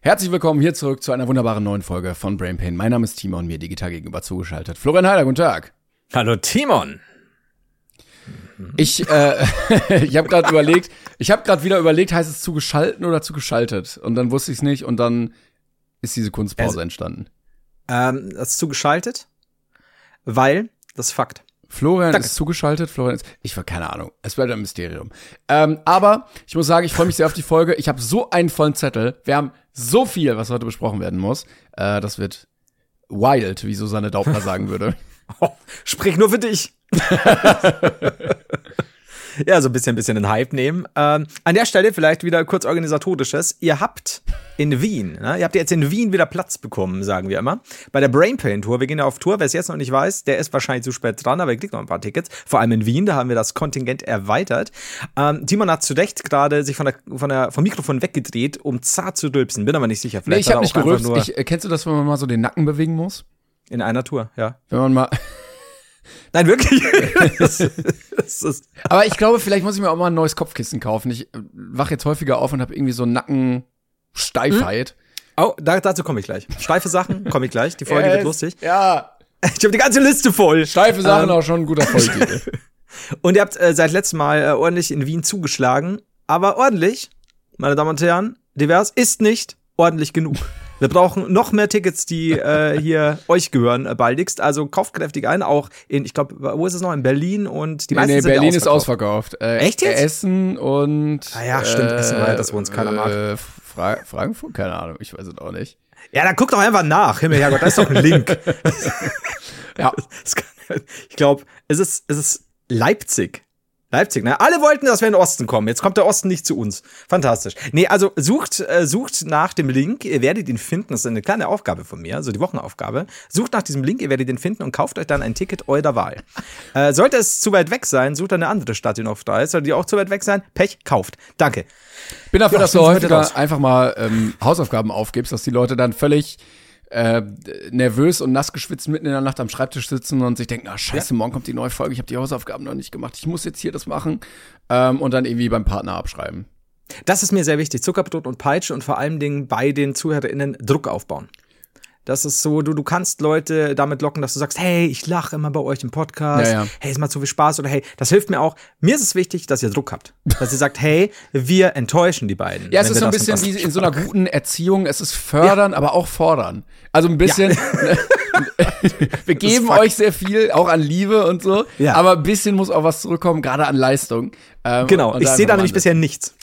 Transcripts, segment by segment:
Herzlich willkommen hier zurück zu einer wunderbaren neuen Folge von Brain Pain. Mein Name ist Timon, mir digital gegenüber zugeschaltet. Florian Heiler, guten Tag. Hallo Timon. Ich, äh, ich habe gerade überlegt, ich habe gerade wieder überlegt, heißt es zugeschalten oder zugeschaltet? Und dann wusste ich es nicht und dann ist diese Kunstpause also, entstanden. Ähm, das ist zugeschaltet, weil das ist Fakt. Florian Danke. ist zugeschaltet, Florian ist, ich war keine Ahnung, es bleibt ein Mysterium. Ähm, aber ich muss sagen, ich freue mich sehr auf die Folge. Ich habe so einen vollen Zettel. Wir haben so viel, was heute besprochen werden muss. Äh, das wird wild, wie Susanne Daubner sagen würde. Oh, sprich nur für dich. ja, so ein bisschen, ein bisschen den Hype nehmen. Ähm, an der Stelle vielleicht wieder kurz organisatorisches. Ihr habt in Wien, ne? ihr habt jetzt in Wien wieder Platz bekommen, sagen wir immer. Bei der Brain Pain Tour, wir gehen ja auf Tour, wer es jetzt noch nicht weiß, der ist wahrscheinlich zu spät dran, aber ihr kriegt noch ein paar Tickets. Vor allem in Wien, da haben wir das Kontingent erweitert. Ähm, Timon hat zu Recht gerade sich von der, von der, vom Mikrofon weggedreht, um zart zu dülpsen. Bin aber nicht sicher. Vielleicht nee, ich habe mich gerülpst. Ich, äh, kennst du das, wenn man mal so den Nacken bewegen muss? In einer Tour, ja. Wenn man mal Nein, wirklich. das, das Aber ich glaube, vielleicht muss ich mir auch mal ein neues Kopfkissen kaufen. Ich äh, wache jetzt häufiger auf und habe irgendwie so Nackensteifheit. Hm? Oh, da, dazu komme ich gleich. Steife Sachen komme ich gleich. Die Folge yes, wird lustig. Ja. Ich habe die ganze Liste voll. Steife Sachen ähm, auch schon ein guter Folgetitel. und ihr habt äh, seit letztem Mal äh, ordentlich in Wien zugeschlagen. Aber ordentlich, meine Damen und Herren, divers ist nicht ordentlich genug. Wir brauchen noch mehr Tickets, die äh, hier euch gehören äh, baldigst. Also kauft kräftig ein, auch in, ich glaube, wo ist es noch? In Berlin und die meisten nee, nee, sind Berlin ist ausverkauft. Äh, Echt jetzt? Essen und Ah ja, stimmt, Essen war ja das, wo uns keiner mag. Äh, Fra Frankfurt? Keine Ahnung, ich weiß es auch nicht. Ja, dann guck doch einfach nach. Himmel, Herrgott, da ist doch ein Link. ja. ich glaube, es ist, es ist Leipzig. Leipzig, ne? Alle wollten, dass wir in den Osten kommen. Jetzt kommt der Osten nicht zu uns. Fantastisch. Nee, also sucht, äh, sucht nach dem Link. Ihr werdet ihn finden. Das ist eine kleine Aufgabe von mir, also die Wochenaufgabe. Sucht nach diesem Link, ihr werdet ihn finden und kauft euch dann ein Ticket eurer Wahl. Äh, sollte es zu weit weg sein, sucht eine andere Stadt, die noch da ist. Sollte die auch zu weit weg sein, Pech, kauft. Danke. Bin dafür, ja, dass du häufiger einfach mal ähm, Hausaufgaben aufgibst, dass die Leute dann völlig äh, nervös und nass geschwitzt mitten in der Nacht am Schreibtisch sitzen und sich denken, ah scheiße, morgen kommt die neue Folge, ich habe die Hausaufgaben noch nicht gemacht, ich muss jetzt hier das machen ähm, und dann irgendwie beim Partner abschreiben. Das ist mir sehr wichtig. Zuckerbrot und Peitsche und vor allen Dingen bei den ZuhörerInnen Druck aufbauen. Das ist so, du, du kannst Leute damit locken, dass du sagst, hey, ich lache immer bei euch im Podcast, ja, ja. hey, es macht so viel Spaß oder hey, das hilft mir auch. Mir ist es wichtig, dass ihr Druck habt. Dass ihr sagt, hey, wir enttäuschen die beiden. Ja, es ist so ein bisschen wie in so einer guten Erziehung, es ist fördern, ja. aber auch fordern. Also ein bisschen, wir geben euch sehr viel, auch an Liebe und so, ja. aber ein bisschen muss auch was zurückkommen, gerade an Leistung. Ähm, genau, ich sehe da nämlich bisher nichts.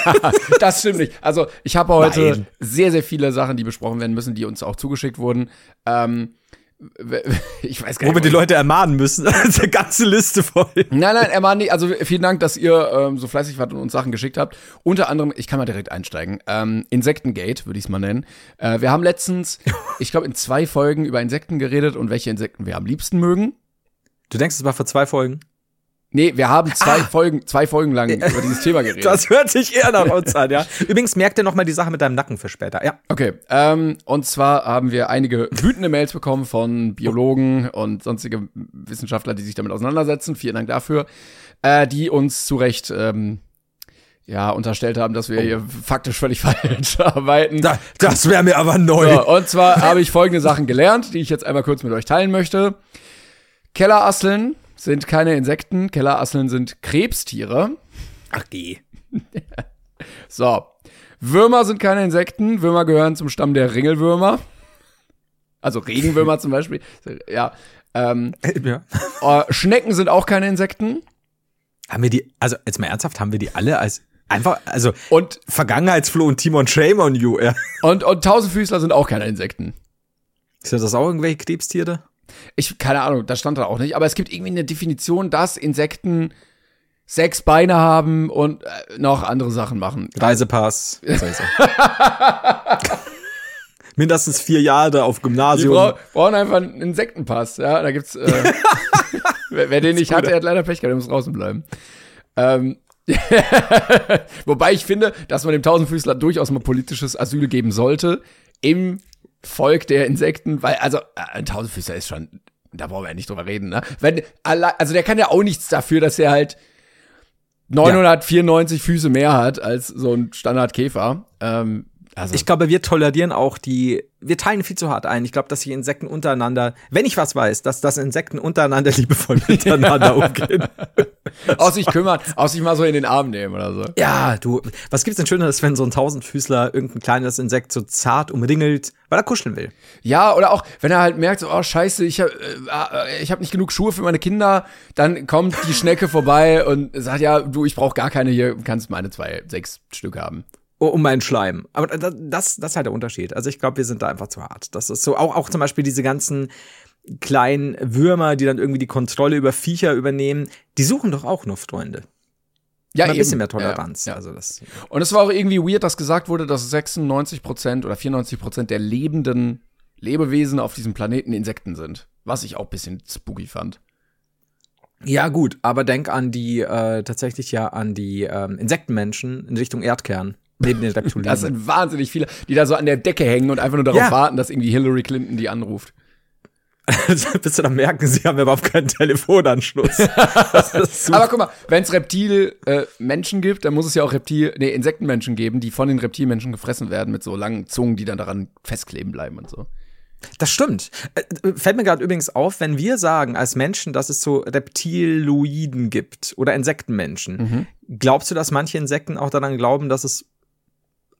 das stimmt nicht. Also ich habe heute Nein. sehr, sehr viele Sachen, die besprochen werden müssen, die uns auch zugeschickt wurden. Ähm, ich weiß gar nicht. Wo wir die Leute ermahnen müssen. eine ganze Liste voll. Nein, nein, ermahnen nicht. Also vielen Dank, dass ihr ähm, so fleißig wart und uns Sachen geschickt habt. Unter anderem, ich kann mal direkt einsteigen. Ähm, Insektengate würde ich es mal nennen. Äh, wir haben letztens, ich glaube, in zwei Folgen über Insekten geredet und welche Insekten wir am liebsten mögen. Du denkst, es war vor zwei Folgen? Nee, wir haben zwei ah. Folgen, zwei Folgen lang über dieses Thema geredet. Das hört sich eher nach uns an, ja. Übrigens, merk dir noch mal die Sache mit deinem Nacken für später, ja. Okay, ähm, und zwar haben wir einige wütende Mails bekommen von Biologen und sonstige Wissenschaftler, die sich damit auseinandersetzen. Vielen Dank dafür. Äh, die uns zu Recht, ähm, ja, unterstellt haben, dass wir oh. hier faktisch völlig falsch arbeiten. Da, das wäre mir aber neu. So, und zwar habe ich folgende Sachen gelernt, die ich jetzt einmal kurz mit euch teilen möchte. Kellerasseln sind keine Insekten, Kellerasseln sind Krebstiere. Ach geh. so. Würmer sind keine Insekten. Würmer gehören zum Stamm der Ringelwürmer. Also Regenwürmer zum Beispiel. Ja. Ähm, ja. Äh, Schnecken sind auch keine Insekten. Haben wir die, also jetzt mal ernsthaft, haben wir die alle als einfach, also und Vergangenheitsfloh und Timon Shame on you, ja. Und, und Tausendfüßler sind auch keine Insekten. Sind das auch irgendwelche Krebstiere? Ich, keine Ahnung, das stand da auch nicht, aber es gibt irgendwie eine Definition, dass Insekten sechs Beine haben und äh, noch andere Sachen machen. Reisepass. Mindestens vier Jahre auf Gymnasium. Die brauchen einfach einen Insektenpass. Ja, da gibt's. Äh, wer, wer den nicht hat, der hat leider Pech gehabt, der muss draußen bleiben. Ähm, Wobei ich finde, dass man dem Tausendfüßler durchaus mal politisches Asyl geben sollte im Volk der Insekten, weil also äh, ein Tausendfüßler ist schon, da brauchen wir ja nicht drüber reden, ne? Wenn, also der kann ja auch nichts dafür, dass er halt 994 ja. Füße mehr hat als so ein Standardkäfer. Ähm, also. Ich glaube, wir tolerieren auch die, wir teilen viel zu hart ein. Ich glaube, dass die Insekten untereinander, wenn ich was weiß, dass das Insekten untereinander liebevoll miteinander umgehen. aus sich kümmern, aus sich mal so in den Arm nehmen oder so. Ja, du, was gibt's denn Schöneres, wenn so ein Tausendfüßler irgendein kleines Insekt so zart umringelt, weil er kuscheln will? Ja, oder auch, wenn er halt merkt, so, oh scheiße, ich habe äh, ich hab nicht genug Schuhe für meine Kinder, dann kommt die Schnecke vorbei und sagt, ja, du, ich brauche gar keine hier, kannst meine zwei, sechs Stück haben. Oh, um meinen Schleim. Aber das, das, ist halt der Unterschied. Also ich glaube, wir sind da einfach zu hart. Das ist so, auch, auch zum Beispiel diese ganzen kleinen Würmer, die dann irgendwie die Kontrolle über Viecher übernehmen, die suchen doch auch nur Freunde. Ja, ein bisschen mehr Toleranz. Ja, ja. Also das, Und es war auch irgendwie weird, dass gesagt wurde, dass 96 Prozent oder 94 Prozent der lebenden Lebewesen auf diesem Planeten Insekten sind. Was ich auch ein bisschen spooky fand. Ja, gut, aber denk an die, äh, tatsächlich ja an die ähm, Insektenmenschen in Richtung Erdkern. Neben den Reptilien. Das sind wahnsinnig viele, die da so an der Decke hängen und einfach nur darauf ja. warten, dass irgendwie Hillary Clinton die anruft. Bis du dann merken, sie haben überhaupt keinen Telefonanschluss. Aber guck mal, wenn es Reptil-Menschen äh, gibt, dann muss es ja auch Reptil, nee, Insektenmenschen geben, die von den Reptilmenschen gefressen werden mit so langen Zungen, die dann daran festkleben bleiben und so. Das stimmt. Äh, fällt mir gerade übrigens auf, wenn wir sagen als Menschen, dass es so Reptiloiden gibt oder Insektenmenschen, mhm. glaubst du, dass manche Insekten auch daran glauben, dass es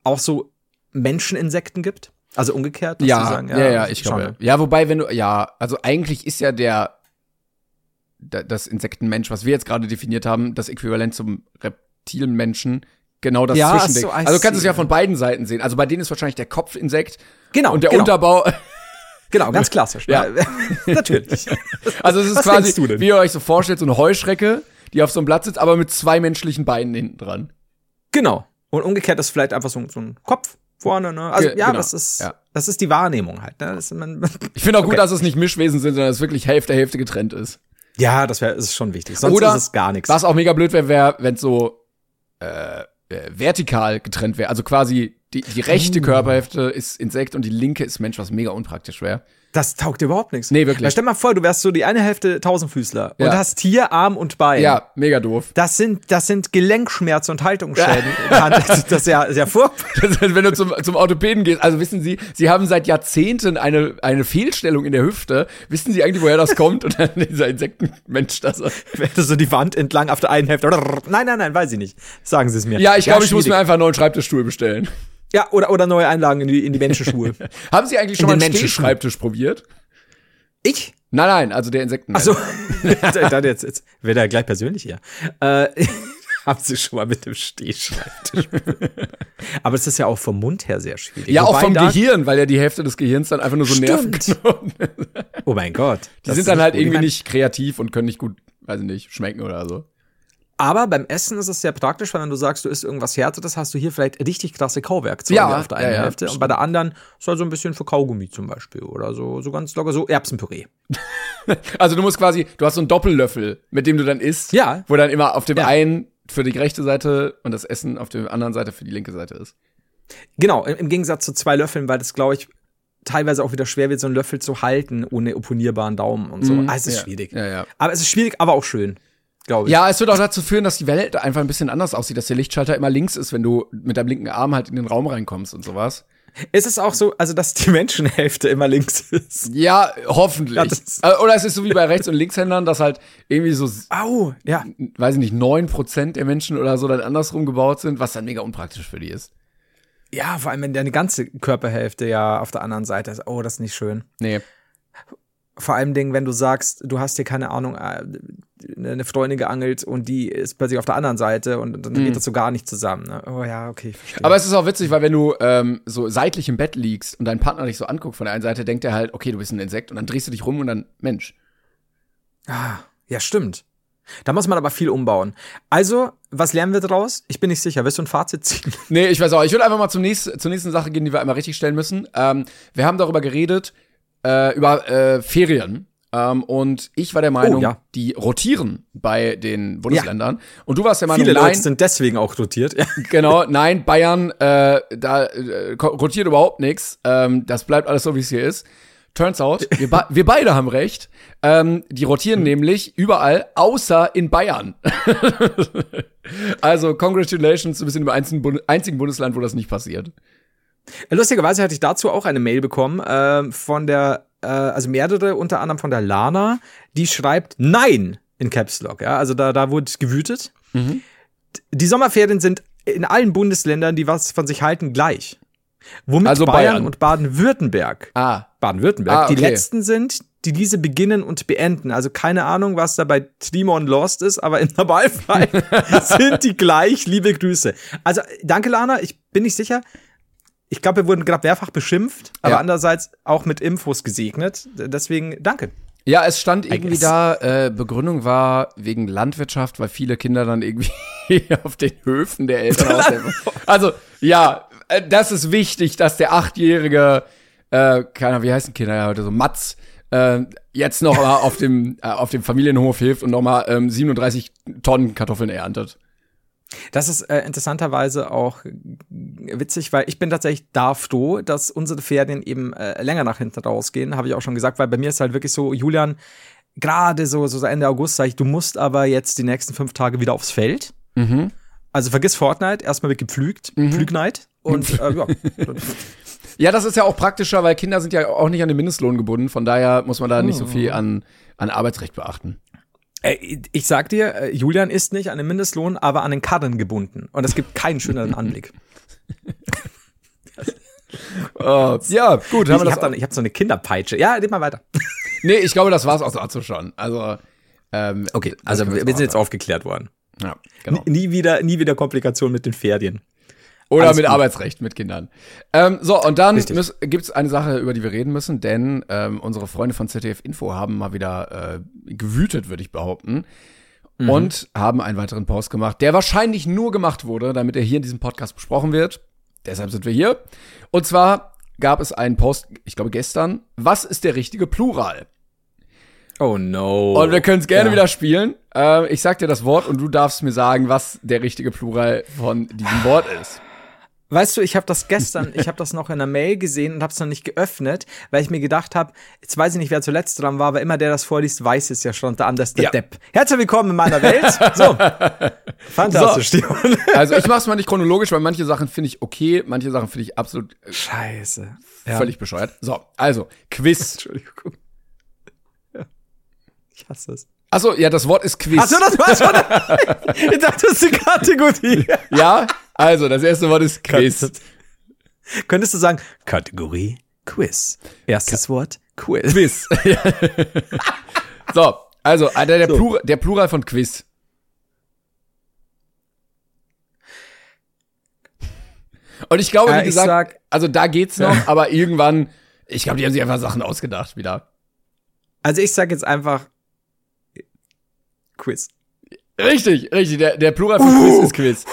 auch so Menscheninsekten gibt? Also umgekehrt? Ja, sagen, ja, ja, ja, ich glaube. Ja, wobei, wenn du, ja, also eigentlich ist ja der, das Insektenmensch, was wir jetzt gerade definiert haben, das Äquivalent zum Reptilmenschen, genau das ja, Zwischending. So, also du kannst es ja von beiden Seiten sehen. Also bei denen ist wahrscheinlich der Kopf Insekt. Genau. Und der genau. Unterbau. Genau, ganz klassisch. Ja. Natürlich. Also es ist was quasi, wie ihr euch so vorstellt, so eine Heuschrecke, die auf so einem Blatt sitzt, aber mit zwei menschlichen Beinen hinten dran. Genau. Und umgekehrt ist vielleicht einfach so, so ein Kopf vorne, ne? Also ja, genau. das ist ja. das ist die Wahrnehmung halt. Ne? Das, man, ich finde auch okay. gut, dass es nicht Mischwesen sind, sondern dass es wirklich Hälfte Hälfte getrennt ist. Ja, das wäre ist schon wichtig. Sonst Oder, ist es gar nichts. Was auch mega blöd wäre, wär, wenn es so äh, äh, vertikal getrennt wäre. Also quasi die, die rechte oh. Körperhälfte ist Insekt und die linke ist Mensch, was mega unpraktisch wäre. Das taugt überhaupt nichts. Nee, wirklich. Weil stell mal vor, du wärst so die eine Hälfte Tausendfüßler ja. und hast hier Arm und Bein. Ja, mega doof. Das sind, das sind Gelenkschmerzen und Haltungsschäden. Ja. das, ist ja sehr furchtbar. Wenn du zum, zum Orthopäden gehst, also wissen Sie, Sie haben seit Jahrzehnten eine, eine Fehlstellung in der Hüfte. Wissen Sie eigentlich, woher das kommt? Und dann dieser Insektenmensch, das. Wenn du so die Wand entlang auf der einen Hälfte. Nein, nein, nein, weiß ich nicht. Sagen Sie es mir. Ja, ich glaube, ich muss mir einfach einen neuen Schreibtischstuhl bestellen. Ja, oder, oder neue Einlagen in die, in die Menschenschuhe. haben Sie eigentlich schon in mal einen Stehschreibtisch probiert? Ich? Nein, nein, also der Insekten. Achso, dann jetzt, jetzt wird er gleich persönlich hier. Äh, haben Sie schon mal mit dem Stehschreibtisch? Aber es ist ja auch vom Mund her sehr schwierig. Ja, Wobei auch vom Gehirn, weil ja die Hälfte des Gehirns dann einfach nur so Nerven Oh mein Gott. Die sind dann halt irgendwie nicht kreativ und können nicht gut, weiß ich nicht, schmecken oder so. Aber beim Essen ist es sehr praktisch, weil wenn du sagst, du isst irgendwas Härteres, hast du hier vielleicht richtig krasse Kauwerkzeuge ja, auf der einen ja, Hälfte. Und bei der anderen ist halt so ein bisschen für Kaugummi zum Beispiel. Oder so, so ganz locker, so Erbsenpüree. also du musst quasi, du hast so einen Doppellöffel, mit dem du dann isst. Ja. Wo dann immer auf dem ja. einen für die rechte Seite und das Essen auf der anderen Seite für die linke Seite ist. Genau, im Gegensatz zu zwei Löffeln, weil das, glaube ich, teilweise auch wieder schwer wird, so einen Löffel zu halten ohne opponierbaren Daumen und so. Mm, ah, es ist ja. schwierig. Ja, ja. Aber es ist schwierig, aber auch schön glaube ich. Ja, es wird auch dazu führen, dass die Welt einfach ein bisschen anders aussieht, dass der Lichtschalter immer links ist, wenn du mit deinem linken Arm halt in den Raum reinkommst und sowas. Ist es auch so, also dass die Menschenhälfte immer links ist? Ja, hoffentlich. Ja, äh, Oder es ist so wie bei Rechts- und Linkshändern, dass halt irgendwie so, Au, ja. weiß ich nicht, neun Prozent der Menschen oder so dann andersrum gebaut sind, was dann mega unpraktisch für die ist. Ja, vor allem wenn deine ganze Körperhälfte ja auf der anderen Seite ist. Oh, das ist nicht schön. Nee. Vor allem wenn du sagst, du hast dir keine Ahnung, äh, eine Freundin geangelt und die ist plötzlich auf der anderen Seite und dann mhm. geht das so gar nicht zusammen. Ne? Oh ja, okay. Aber es ist auch witzig, weil wenn du ähm, so seitlich im Bett liegst und dein Partner dich so anguckt von der einen Seite, denkt er halt, okay, du bist ein Insekt und dann drehst du dich rum und dann Mensch. Ah, ja, stimmt. Da muss man aber viel umbauen. Also, was lernen wir daraus? Ich bin nicht sicher. Willst du ein Fazit ziehen? Nee, ich weiß auch. Ich würde einfach mal zum nächsten, zur nächsten Sache gehen, die wir einmal richtig stellen müssen. Ähm, wir haben darüber geredet, äh, über äh, Ferien. Ähm, und ich war der Meinung, Oh, ja. die rotieren bei den Bundesländern. Und du warst der Meinung, Viele nein, Leute sind deswegen auch rotiert. Ja. genau, nein, Bayern, äh, da äh, rotiert überhaupt nichts. Ähm, das bleibt alles so, wie es hier ist. Turns out, wir, wir beide haben recht. Ähm, die rotieren nämlich überall, außer in Bayern. also, congratulations, du bist in dem einzigen, Bund einzigen Bundesland, wo das nicht passiert. Lustigerweise hatte ich dazu auch eine Mail bekommen ähm, von der, äh, also mehrere, unter anderem von der Lana, die schreibt Nein in Caps Lock. Ja, also da, da wurde gewütet. Mhm. Die Sommerferien sind in allen Bundesländern, die was von sich halten, gleich. Womit Also Bayern, Bayern. und Baden-Württemberg, Ah, Baden-Württemberg, Ah, die okay. letzten sind, die diese beginnen und beenden. Also keine Ahnung, was da bei Trimon Lost ist, aber im Normalfall sind die gleich. Liebe Grüße. Also danke, Lana. Ich bin nicht sicher. Ich glaube, wir wurden gerade mehrfach beschimpft, aber Ja. andererseits auch mit Infos gesegnet. Deswegen danke. Ja, es stand irgendwie da, äh, Begründung war wegen Landwirtschaft, weil viele Kinder dann irgendwie auf den Höfen der Eltern aushelfen. Also, ja, äh, das ist wichtig, dass der achtjährige, äh, keiner, wie heißen Kinder ja heute so, Matz, äh, jetzt noch mal auf dem, äh, auf dem Familienhof hilft und noch mal ähm, 37 Tonnen Kartoffeln erntet. Das ist äh, interessanterweise auch witzig, weil ich bin tatsächlich da froh, dass unsere Ferien eben äh, länger nach hinten rausgehen, habe ich auch schon gesagt, weil bei mir ist halt wirklich so, Julian, gerade so, so Ende August sage ich, du musst aber jetzt die nächsten fünf Tage wieder aufs Feld. Mhm. Also vergiss Fortnite, erstmal wird gepflügt, Pflügnight und äh, ja. Ja, das ist ja auch praktischer, weil Kinder sind ja auch nicht an den Mindestlohn gebunden. Von daher muss man da nicht so viel an, an Arbeitsrecht beachten. Äh, Ich sag dir, äh, Julian ist nicht an den Mindestlohn, aber an den Karren gebunden. Und es gibt keinen schöneren Anblick. Oh, ja, gut, Ich das habe ich hab so eine Kinderpeitsche. Ja, red mal weiter. Nee, ich glaube, das war's auch dazu schon. Also, ähm, Okay, also wir, sind jetzt aufgeklärt worden. Ja, genau. Nie wieder, nie wieder Komplikationen mit den Ferien. Oder alles mit gut. Arbeitsrecht mit Kindern. Ähm, so, und dann müß, gibt's eine Sache, über die wir reden müssen, denn ähm, unsere Freunde von ZDF Info haben mal wieder äh, gewütet, würde ich behaupten. Mhm. Und haben einen weiteren Post gemacht, der wahrscheinlich nur gemacht wurde, damit er hier in diesem Podcast besprochen wird. Deshalb sind wir hier. Und zwar gab es einen Post, ich glaube gestern, was ist der richtige Plural? Oh no. Und wir können es gerne Ja. wieder spielen. Ähm, ich sag dir das Wort und du darfst mir sagen, was der richtige Plural von diesem Wort ist. Weißt du, ich habe das gestern, ich habe das noch in der Mail gesehen und habe es noch nicht geöffnet, weil ich mir gedacht habe, jetzt weiß ich nicht, wer zuletzt dran war, aber immer der das vorliest, weiß es ja schon, der anders der Ja. Depp. Herzlich willkommen in meiner Welt. So. Fantastisch, Steven. Also ich mach's mal nicht chronologisch, weil manche Sachen finde ich okay, manche Sachen finde ich absolut äh, Scheiße. Ja. völlig bescheuert. So, also, Quiz. Entschuldigung. Ja. Ich hasse es. Achso, ja, das Wort ist Quiz. Achso, das war's schon. Ich dachte, das ist eine Kategorie. Ja, also, das erste Wort ist Quiz. Könntest du sagen, Kategorie Quiz. Erstes Wort Quiz. Quiz. so, also, äh, der, der, So. Plural, der Plural von Quiz. Und ich glaube, Äh, wie ich gesagt, sag- also da geht's noch, aber irgendwann, ich glaube, die haben sich einfach Sachen ausgedacht wieder. Also ich sag jetzt einfach Quiz. Richtig, richtig. Der, der Plural von Quiz ist Quiz.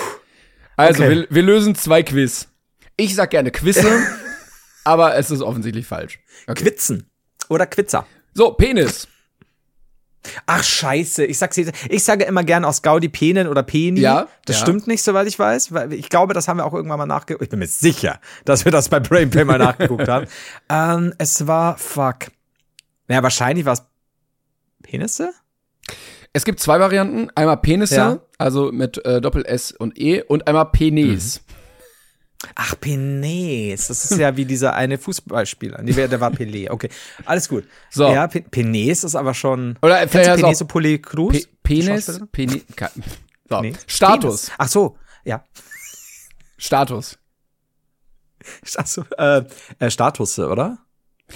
Also, Okay. wir, wir lösen zwei Quiz. Ich sag gerne Quizze, aber es ist offensichtlich falsch. Okay. Quitzen. Oder Quitzer. So, Penis. Ach scheiße, ich sag's jetzt, ich sage immer gerne aus Gaudi Penen oder Peni. Ja, Das ja. stimmt nicht, soweit ich weiß, weil ich glaube, das haben wir auch irgendwann mal nachgeguckt. Ich bin mir sicher, dass wir das bei Brainplay mal nachgeguckt haben. Ähm, es war fuck. Naja, wahrscheinlich war es Penisse? Es gibt zwei Varianten. Einmal Penisse, Ja. also mit äh, Doppel-S und E, und einmal Penis. Ach, Penes. Das ist ja wie dieser eine Fußballspieler. Nee, der war Pelé. Okay, alles gut. So. Ja, Pe Penes ist aber schon. Oder vielleicht Peneso auch Poli Cruz? Pe Penis? Penis, so. Nee. Status, Penis. Ach so, ja. Status. Ach so, äh, äh, Status, oder?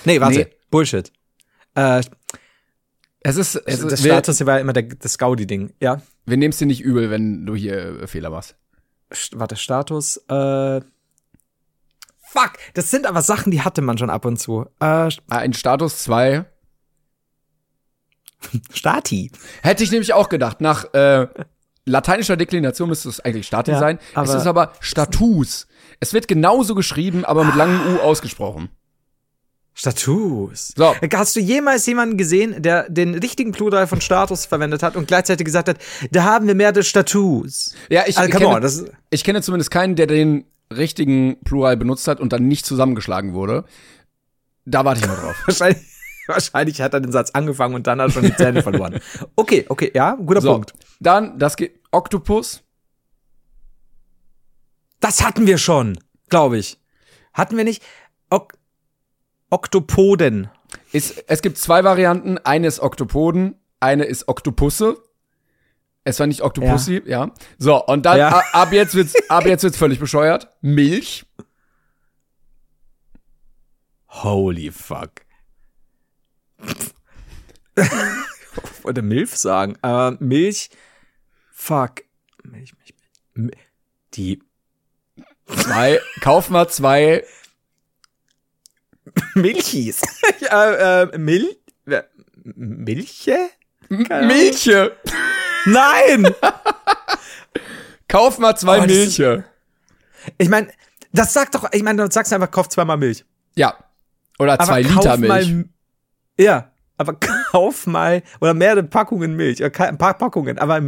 Nee, warte. Nee. Bullshit. Äh, Es ist, es das ist wir, Status war immer der, das Gaudi-Ding. Ja. wir nehmen es dir nicht übel, wenn du hier äh, Fehler machst. St warte, Status, äh. Fuck, das sind aber Sachen, die hatte man schon ab und zu. Äh, Ein Status 2, Stati. Hätte ich nämlich auch gedacht. Nach äh, lateinischer Deklination müsste es eigentlich Stati Ja, sein. Es ist aber Status. Es wird genauso geschrieben, aber mit langem U ausgesprochen. Status. So. Hast du jemals jemanden gesehen, der den richtigen Plural von Status verwendet hat und gleichzeitig gesagt hat, da haben wir mehr des Status? Ja, ich, Also, ich, kenne, on, ich kenne zumindest keinen, der den richtigen Plural benutzt hat und dann nicht zusammengeschlagen wurde. Da warte ich mal drauf. Wahrscheinlich, wahrscheinlich hat er den Satz angefangen und dann hat er schon die Zähne verloren. Okay, okay, ja, guter So, Punkt. dann, das geht, Oktopus. Das hatten wir schon, glaube ich. Hatten wir nicht? Ok Oktopoden. Ist, es gibt zwei Varianten. Eine ist Oktopoden, eine ist Oktopusse. Es war nicht Oktopussi, ja. So, und dann, Ja. ab jetzt wird's, ab jetzt wird's völlig bescheuert. Milch. Holy fuck. ich wollte Milf sagen, aber Milch. Fuck. Milch, Milch, Milch. Mi- Die Zwei, kauf mal zwei, Milchis. äh, äh, Mil Milche? Keine Milche. Nein! Kauf mal zwei Oh, das ist- Milche. Ich meine, das sagt doch, ich meine, du sagst einfach, kauf zweimal Milch. Ja. Oder zwei Liter Milch. Mal, ja, aber kauf mal, oder mehrere Packungen Milch, oder ein paar Packungen, aber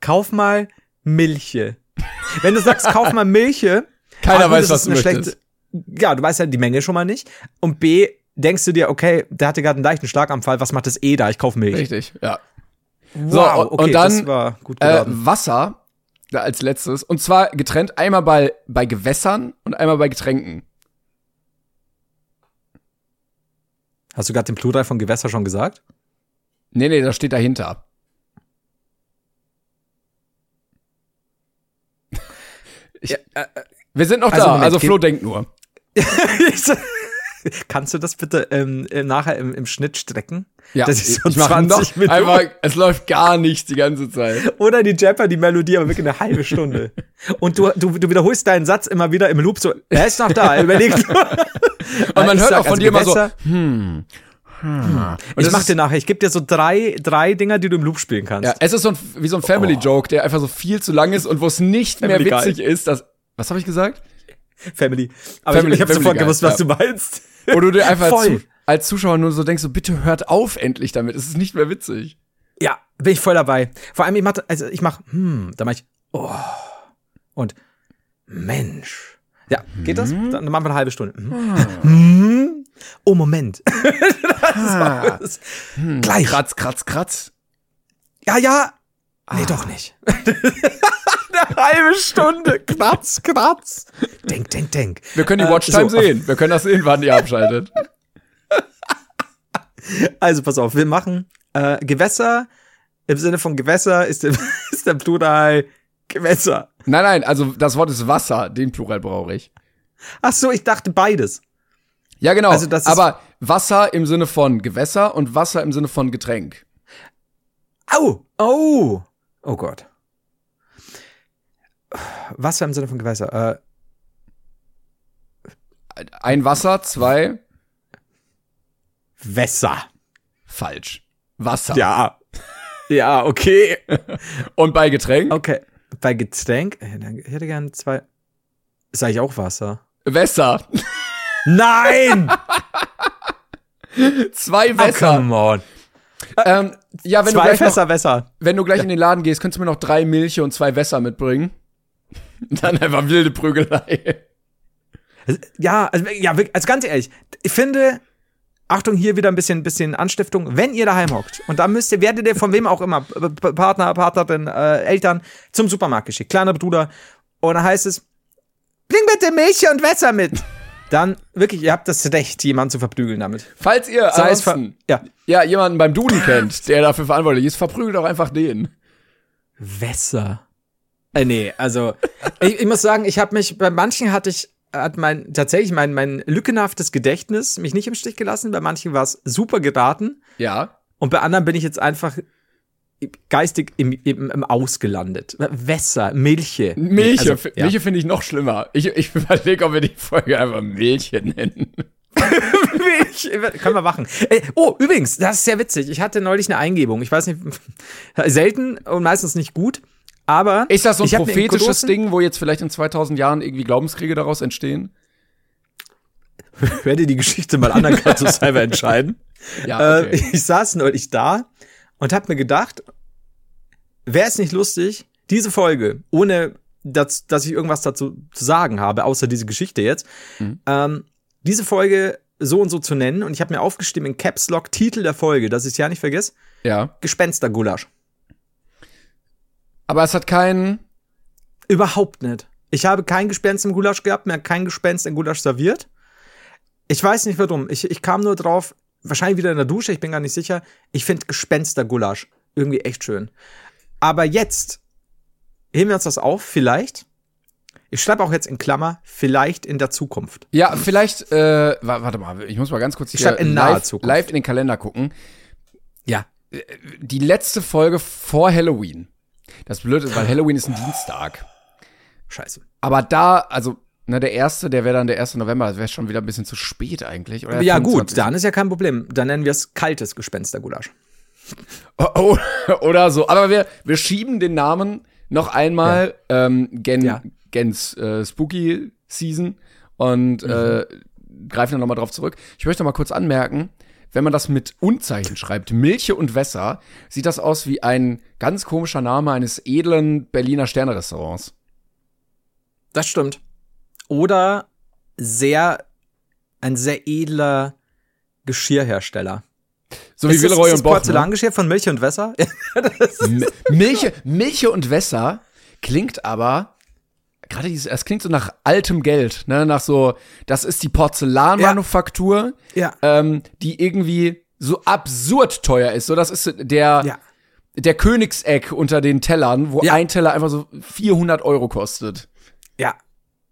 kauf mal Milche. Wenn du sagst, kauf mal Milche, Keiner A, gut, weiß, das was ist du möchtest. Ja, du weißt ja die Menge schon mal nicht. Und B, denkst du dir, okay, der hatte gerade einen leichten Schlaganfall, was macht das E da? Ich kauf Milch. Richtig, ja. Wow, und- und dann, das war gut Äh. Wasser als letztes. Und zwar getrennt einmal bei, bei Gewässern und einmal bei Getränken. Hast du gerade den Plural von Gewässer schon gesagt? Nee, nee, das steht dahinter. Ich, wir sind noch Also, da, Moment, also Flo denkt nur. Kannst du das bitte ähm, äh, nachher im, im Schnitt strecken? Ja, Das ist so ich mach 20 noch Minuten. einfach, es läuft gar nichts die ganze Zeit. Oder die Jeopardy-Melodie, aber wirklich eine halbe Stunde. Und du, du, du wiederholst deinen Satz immer wieder im Loop so, er ist noch da, er überlegt. Und man hört sag, auch von also dir immer so, Gewässer- hm, hm. Und Ich mach dir nachher, ich gebe dir so drei, drei Dinger, die du im Loop spielen kannst. Ja, es ist so ein, wie so ein Family-Joke, der einfach so viel zu lang ist und wo es nicht mehr Family Guy. witzig ist, dass, was habe ich gesagt? Family. Aber Family- ich, ich habe sofort gewusst, was ja. du meinst. Wo du dir einfach als, als Zuschauer nur so denkst, so bitte hört auf endlich damit, es ist nicht mehr witzig. Ja, bin ich voll dabei. Vor allem, ich mach, also ich mach, hm, da mach ich, oh. Und Mensch. Ja, geht das? Mhm. Dann machen wir eine halbe Stunde. Hm. Hm. Oh, Moment. das ist, Gleich. Kratz, kratz, kratz. Ja, ja. Ah. Nee, doch nicht. Eine halbe Stunde. Kratz, kratz. Denk, denk, denk. Wir können die Äh, Watchtime so, sehen. Wir können das sehen, wann ihr abschaltet. Also pass auf, wir machen äh, Gewässer. Im Sinne von Gewässer ist der, ist der Plural Gewässer. Nein, nein, also das Wort ist Wasser, den Plural brauche ich. Ach so, ich dachte beides. Ja, genau. Also das ist- aber Wasser im Sinne von Gewässer und Wasser im Sinne von Getränk. Au! Oh! Oh Gott. Wasser im Sinne von Gewässer. Äh, Ein Wasser, zwei, Wässer. falsch. Wasser. Ja. Ja, okay. Und bei Getränk, Okay. Bei Getränk, äh, dann- ich hätte gern zwei. Sag ich auch Wasser? Wässer. Nein! Zwei oh, Wässer. come on. ähm, ja, wenn du Zwei gleich, noch, Fässer Wässer. wenn du gleich in den Laden gehst, könntest du mir noch drei Milche und zwei Wässer mitbringen. Dann einfach wilde Prügelei. Ja, also, ja, also ganz ehrlich, ich finde, Achtung, hier wieder ein bisschen, bisschen Anstiftung. Wenn ihr daheim hockt und da müsst ihr, werdet ihr von wem auch immer, Partner, Partnerin, äh, Eltern, zum Supermarkt geschickt, kleiner Bruder, und dann heißt es, bring bitte Milch und Wässer mit. Dann wirklich, ihr habt das Recht, jemanden zu verprügeln damit. Falls ihr Sei es ja. ja, jemanden beim Duden kennt, der dafür verantwortlich ist, verprügelt doch einfach den. Wässer. Äh, nee, also ich, ich muss sagen, ich habe mich bei manchen hatte ich hat mein tatsächlich mein mein lückenhaftes Gedächtnis mich nicht im Stich gelassen. Bei manchen war es super geraten Ja. und bei anderen bin ich jetzt einfach geistig im, im, im Aus gelandet. Wässer, Milche. Milche, Also, ja. Milche finde ich noch schlimmer. Ich, ich überlege, ob wir die Folge einfach Milche nennen. ich, können wir machen. Ey, oh, übrigens, das ist sehr witzig. Ich hatte neulich eine Eingebung. Ich weiß nicht, selten und meistens nicht gut. Aber ist das so ein prophetisches Ding, wo jetzt vielleicht in 2000 Jahren irgendwie Glaubenskriege daraus entstehen? werde die Geschichte mal anerkannt so selber entscheiden. Ja, okay. äh, ich saß neulich da und habe mir gedacht, wäre es nicht lustig, diese Folge, ohne dass, dass ich irgendwas dazu zu sagen habe, außer diese Geschichte jetzt, mhm. ähm, diese Folge so und so zu nennen. Und ich habe mir aufgestimmt in Caps Lock Titel der Folge, dass ich es ja nicht vergesse. Ja. Gespenstergulasch. Aber es hat keinen. Überhaupt nicht. Ich habe kein Gespenst im Gulasch gehabt, mir hat kein Gespenst im Gulasch serviert. Ich weiß nicht warum. Ich, ich kam nur drauf, wahrscheinlich wieder in der Dusche, ich bin gar nicht sicher. Ich finde Gespenstergulasch irgendwie echt schön. Aber jetzt heben wir uns das auf, vielleicht. Ich schreibe auch jetzt in Klammer, vielleicht in der Zukunft. Ja, vielleicht, äh, warte mal, ich muss mal ganz kurz ich hier in live, Zukunft. live in den Kalender gucken. Ja. Die letzte Folge vor Halloween. Das Blöde ist, weil Halloween ist ein Dienstag. Scheiße. Aber da, also na, der erste, der wäre dann der 1. November, das wäre schon wieder ein bisschen zu spät eigentlich. Oder ja, 25. gut, dann ist ja kein Problem. Dann nennen wir es kaltes Gespenstergulasch. Oh, oh, oder so. Aber wir, wir schieben den Namen noch einmal ja. ähm, gen, ja. gens äh, Spooky Season und mhm. äh, greifen dann nochmal drauf zurück. Ich möchte noch mal kurz anmerken, wenn man das mit Unzeichen schreibt, Milche und Wässer, sieht das aus wie ein ganz komischer Name eines edlen Berliner Sternerestaurants. Das stimmt oder sehr, ein sehr edler Geschirrhersteller. So wie Villeroy und Boch. Ne? Porzellangeschirr von Milch und Wässer? Milch, Milch und Wässer klingt aber gerade dieses, es klingt so nach altem Geld, ne, nach so, das ist die Porzellanmanufaktur, ja. Ähm, die irgendwie so absurd teuer ist. So, das ist der, ja. der Königseck unter den Tellern, wo ja. ein Teller einfach so 400 Euro kostet.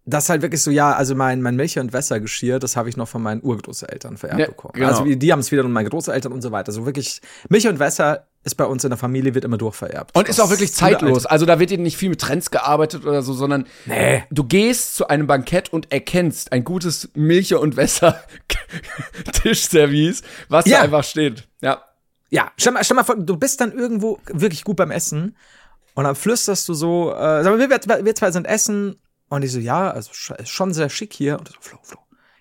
Das ist halt wirklich so, ja, also mein, mein Milch- und Wässergeschirr, das habe ich noch von meinen Urgroßeltern vererbt ja, bekommen. Genau. Also die haben es wieder von meinen Großeltern und so weiter. So wirklich, Milch und Wässer ist bei uns in der Familie, wird immer durchvererbt. Und ist auch wirklich zeitlos. Also da wird eben nicht viel mit Trends gearbeitet oder so, sondern nee. du gehst zu einem Bankett und erkennst ein gutes Milch- und Wässer-Tischservice, was ja. da einfach steht. Ja. Ja, stell mal, stell mal vor, du bist dann irgendwo wirklich gut beim Essen und dann flüsterst du so, äh, sag mal, wir, wir zwei sind essen und ich so, ja, also ist schon sehr schick hier. Und so, Flo, Flo,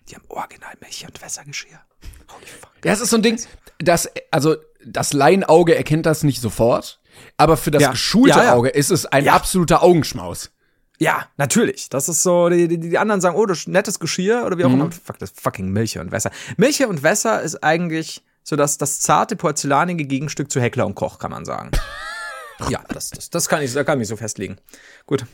die haben original Milch- und Wässergeschirr. Holy fuck. Ja, es ist so ein Ding, das, also, das Laienauge erkennt das nicht sofort, aber für das ja. geschulte ja, ja. Auge ist es ein absoluter Augenschmaus. Ja, natürlich. Das ist so, die, die, die anderen sagen, oh, das ist nettes Geschirr oder wie auch mhm. immer. Fuck, das fucking Milch und Wässer. Milch und Wässer ist eigentlich so das, das zarte porzellanige Gegenstück zu Heckler und Koch, kann man sagen. ja, das, das, das kann ich, da kann ich so festlegen. Gut.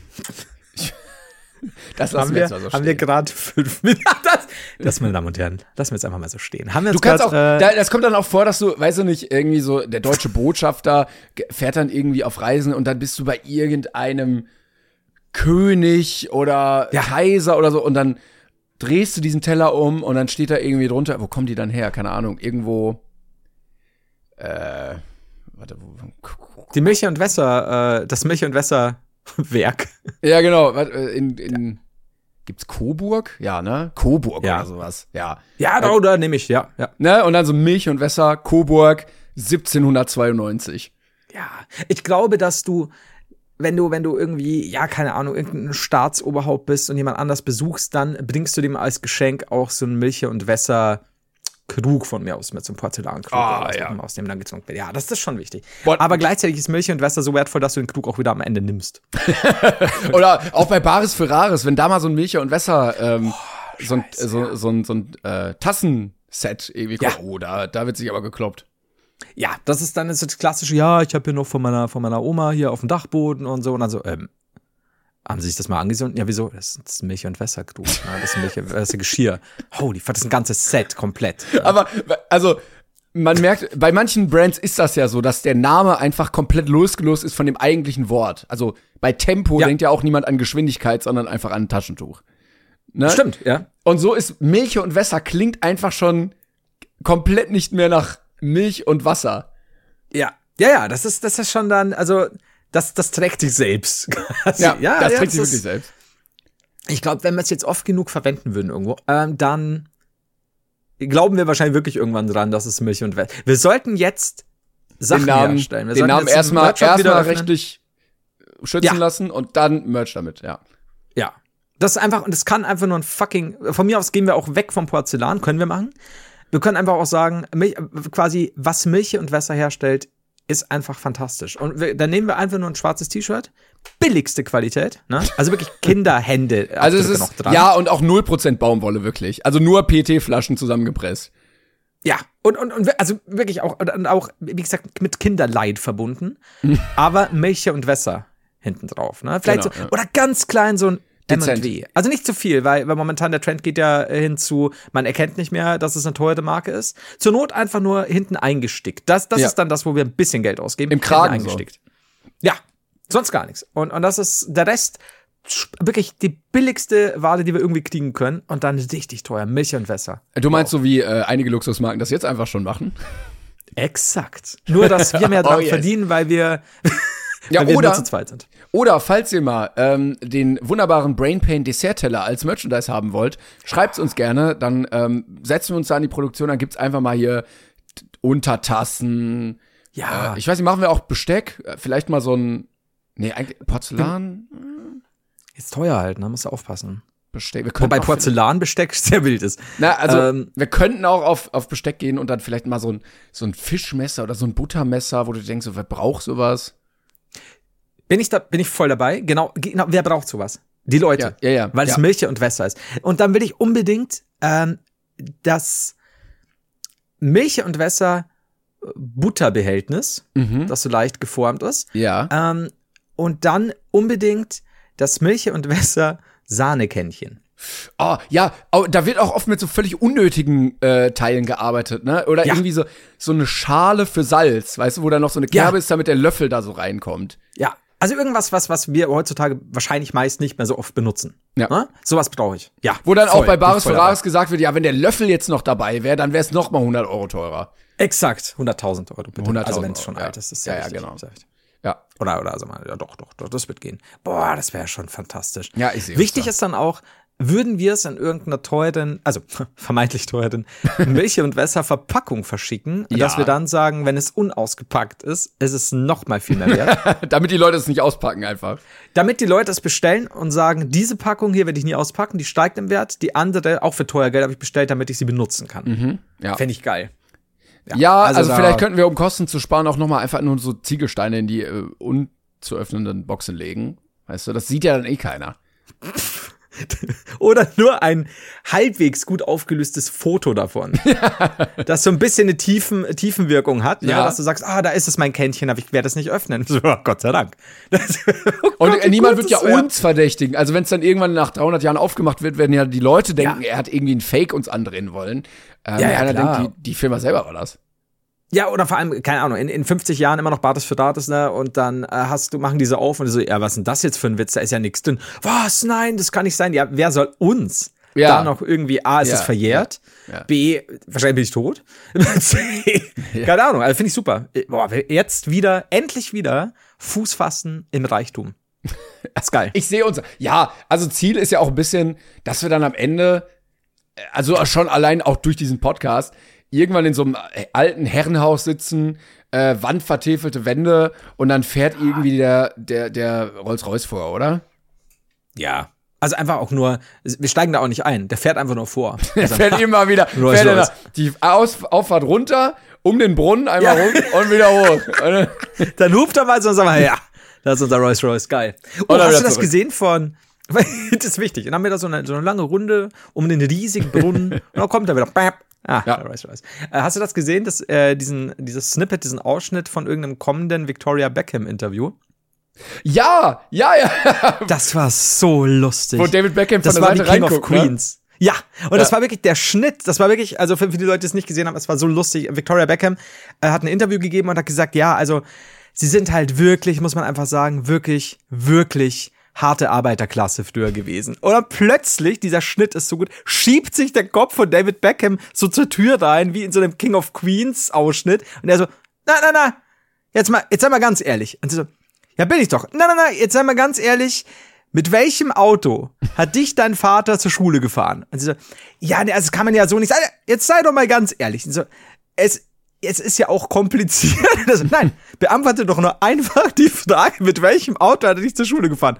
Das haben wir, wir so haben wir gerade fünf Minuten. Das, das, meine Damen und Herren, lassen wir jetzt einfach mal so stehen. Haben wir du kannst grad, auch, äh, das kommt dann auch vor, dass du, weißt du nicht, irgendwie so, der deutsche Botschafter fährt dann irgendwie auf Reisen und dann bist du bei irgendeinem König oder ja. Kaiser oder so und dann drehst du diesen Teller um und dann steht da irgendwie drunter, wo kommen die dann her? Keine Ahnung, irgendwo, äh, warte, wo, die Milch und Wässer, äh, das Milch und Wässer Werk. Ja, genau. Äh, in, in, ja. Gibt's Coburg? Ja, ne? Coburg ja. oder sowas. Ja. Ja, da, da nehme ich, ja, ja. Ne? Und dann so Milch und Wässer, Coburg, 1792. Ja, ich glaube, dass du, wenn du, wenn du irgendwie, ja, keine Ahnung, irgendein Staatsoberhaupt bist und jemand anders besuchst, dann bringst du dem als Geschenk auch so ein Milch und Wässer Krug von mir aus mit so einem Porzellankrug, ah, ja. aus dem dann gezogen wird. Ja, das ist schon wichtig. But Aber gleichzeitig ist Milch und Wässer so wertvoll, dass du den Krug auch wieder am Ende nimmst. Oder auch bei Baris Ferraris, wenn da mal so ein Milch und Wässer ähm, oh, so, ein, so, so, ein, so ein äh, Tassenset irgendwie kommt, ja. oh, da, da wird sich aber gekloppt. Ja, das ist dann das klassische, ja, ich habe hier noch von meiner, von meiner Oma hier auf dem Dachboden und so und dann so, ähm, haben sie sich das mal angesehen? Ja, wieso? Das ist Milch- und Wässerkrug. Ne? Das ist Milch- und Wässergeschirr. Holy fuck, das ist ein ganzes Set komplett. Aber, also, man merkt, bei manchen Brands ist das ja so, dass der Name einfach komplett losgelöst ist von dem eigentlichen Wort. Also bei Tempo ja. denkt ja auch niemand an Geschwindigkeit, sondern einfach an ein Taschentuch. Ne? Stimmt, ja. Und so ist Milch und Wässer klingt einfach schon komplett nicht mehr nach Milch und Wasser. Ja. Ja, ja, das ist, das ist schon dann, also das, das trägt sich selbst. ja, ja, das ja, trägt sich wirklich selbst. Ich glaube, wenn wir es jetzt oft genug verwenden würden irgendwo, ähm, dann glauben wir wahrscheinlich wirklich irgendwann dran, dass es Milch und Wässer. Wir sollten jetzt Sachen den Namen, herstellen. Wir den Namen erstmal erstmal rechtlich schützen Ja. lassen und dann Merch damit, ja. Ja. Das ist einfach, und das kann einfach nur ein fucking, von mir aus gehen wir auch weg vom Porzellan, können wir machen. Wir können einfach auch sagen, Milch, quasi, was Milch und Wässer herstellt, ist einfach fantastisch. Und wir, dann nehmen wir einfach nur ein schwarzes T-Shirt, billigste Qualität, ne? Also wirklich Kinderhände. Also es ist noch dran. ja und auch 0% Baumwolle wirklich. Also nur PET-Flaschen zusammengepresst. Ja, und, und, und also wirklich auch, und auch, wie gesagt, mit Kinderleid verbunden, aber Milch und Wässer hinten drauf. Ne? Vielleicht Genau, so, ja. oder ganz klein so ein M&W. Also nicht zu viel, weil, weil momentan der Trend geht ja hin zu, man erkennt nicht mehr, dass es eine teure Marke ist. Zur Not einfach nur hinten eingestickt. Das, das Ja. ist dann das, wo wir ein bisschen Geld ausgeben. Im Kragen eingestickt. Ja, sonst gar nichts. Und, und das ist der Rest wirklich die billigste Ware, die wir irgendwie kriegen können. Und dann richtig teuer. Milch und Wässer. Du meinst so wie äh, einige Luxusmarken das jetzt einfach schon machen? Exakt. Nur, dass wir mehr dran Oh, yes. verdienen, weil wir, Ja, weil wir oder nur zu zweit sind. Oder falls ihr mal ähm, den wunderbaren Brain Pain Dessert-Teller als Merchandise haben wollt, schreibt's uns gerne. Dann ähm, setzen wir uns da an die Produktion. Dann gibt's einfach mal hier Untertassen. Ja, Äh, ich weiß nicht, machen wir auch Besteck? Äh, Vielleicht mal so ein. Nee, eigentlich Porzellan? ist teuer halt, ne? Musst du aufpassen. Besteck. Wir könnten Wobei Porzellanbesteck sehr wild ist. Na, also Ähm, wir könnten auch auf, auf Besteck gehen und dann vielleicht mal so ein, so ein Fischmesser oder so ein Buttermesser, wo du denkst, so, wer braucht sowas? Bin ich da, bin ich voll dabei. Genau, genau, wer braucht sowas? Die Leute. Ja, ja, ja, Weil es ja. Milch und Wässer ist. Und dann will ich unbedingt, ähm, das Milch und Wässer Butterbehältnis, Mhm. das so leicht geformt ist. Ja. Ähm, und dann unbedingt das Milch und Wässer Sahnekännchen. Oh, ja, oh, da wird auch oft mit so völlig unnötigen äh, Teilen gearbeitet, ne? Oder Ja. irgendwie so, so eine Schale für Salz, weißt du, wo da noch so eine Ja. Kerbe ist, damit der Löffel da so reinkommt. Ja. Also irgendwas, was, was wir heutzutage wahrscheinlich meist nicht mehr so oft benutzen. Ja. Ne? Sowas brauche ich. Ja. Wo dann auch voll, bei bin Bares voll Ferraris gesagt wird, ja, wenn der Löffel jetzt noch dabei wäre, dann wäre es noch mal 100 Euro teurer. Exakt. 100.000 Euro bitte. 100.000 also wenn es schon Euro, ja. alt ist. ist Ja, ja, richtig, genau. richtig. Ja. Oder, oder, also mal, ja, doch, doch, doch, das wird gehen. Boah, das wäre schon fantastisch. Ja, ich sehe Wichtig ist dann auch, würden wir es in irgendeiner teuren, also vermeintlich teuren Milch- und Wässerverpackung verschicken, Ja. dass wir dann sagen, wenn es unausgepackt ist, ist es noch mal viel mehr wert. Damit die Leute es nicht auspacken einfach. Damit die Leute es bestellen und sagen, diese Packung hier werde ich nie auspacken, die steigt im Wert, die andere, auch für teuer Geld, habe ich bestellt, damit ich sie benutzen kann. Ja. Fände ich geil. Ja, also, also da- vielleicht könnten wir, um Kosten zu sparen, auch noch mal einfach nur so Ziegelsteine in die äh, unzu öffnenden Boxen legen. Weißt du, das sieht ja dann eh keiner. Oder nur ein halbwegs gut aufgelöstes Foto davon. das so ein bisschen eine Tiefen, Tiefenwirkung hat. Ne? Ja. Dass du sagst, ah, da ist es mein Kännchen, aber ich werde es nicht öffnen. So, Gott sei Dank. Das, oh Und Gott, wie niemand wird ja wär. uns verdächtigen. Also wenn es dann irgendwann nach 300 Jahren aufgemacht wird, werden ja die Leute denken, Ja. er hat irgendwie ein Fake uns andrehen wollen. Ähm, Ja, ja, denkt, die, die Firma selber war das. Ja, oder vor allem, keine Ahnung, in, in 50 Jahren immer noch Bartes für Dates, ne? Und dann äh, hast du, machen diese auf und so, ja, was ist denn das jetzt für ein Witz? Da ist ja nichts drin. Was? Nein, das kann nicht sein. Ja, wer soll uns Ja. da noch irgendwie, A, ist Ja, es verjährt, ja. B, wahrscheinlich bin ich tot. C, keine Ahnung, also finde ich super. Boah, jetzt wieder, endlich wieder Fuß fassen im Reichtum. Das ist geil. Ich sehe uns. Ja, also Ziel ist ja auch ein bisschen, dass wir dann am Ende, äh, also schon allein auch durch diesen Podcast, irgendwann in so einem äh, alten Herrenhaus sitzen, äh, wandvertäfelte Wände und dann fährt irgendwie der, der, der Rolls-Royce vor, oder? Ja. Also einfach auch nur, wir steigen da auch nicht ein, der fährt einfach nur vor. Der fährt immer wieder, Rolls fährt er da die Aus Auffahrt runter, um den Brunnen einmal Ja. rum und wieder hoch. Und dann- hupt er mal so und sagt mal, ja, das ist unser Rolls Royce, geil. Oh, Und dann hast du das zurück. gesehen von, das ist wichtig, dann haben wir da so eine, so eine lange Runde um den riesigen Brunnen und dann kommt er wieder. Ah, Ja. der Rolls Royce. Äh, hast du das gesehen, dass, äh, diesen, dieses Snippet, diesen Ausschnitt von irgendeinem kommenden Victoria Beckham Interview? Ja, ja, ja. Das war so lustig. Wo David Beckham von das der war die Seite King of reinguckt, ne? Queens. Ja, und das Ja. war wirklich der Schnitt, das war wirklich, also für, für die Leute, die es nicht gesehen haben, es war so lustig. Victoria Beckham äh, hat ein Interview gegeben und hat gesagt, ja, also sie sind halt wirklich, muss man einfach sagen, wirklich, wirklich harte Arbeiterklasse früher gewesen. Oder plötzlich, dieser Schnitt ist so gut, schiebt sich der Kopf von David Beckham so zur Tür rein, wie in so einem King of Queens Ausschnitt. Und er so, na, na, na, jetzt mal, jetzt sei mal ganz ehrlich. Und sie so, ja, bin ich doch. Na, na, na, jetzt sei mal ganz ehrlich, mit welchem Auto hat dich dein Vater zur Schule gefahren? Und sie so, ja, ne, also das kann man ja so nicht sagen. Jetzt sei doch mal ganz ehrlich. Und so, es, es ist ja auch kompliziert. Nein, beantworte doch nur einfach die Frage, mit welchem Auto hat er dich zur Schule gefahren?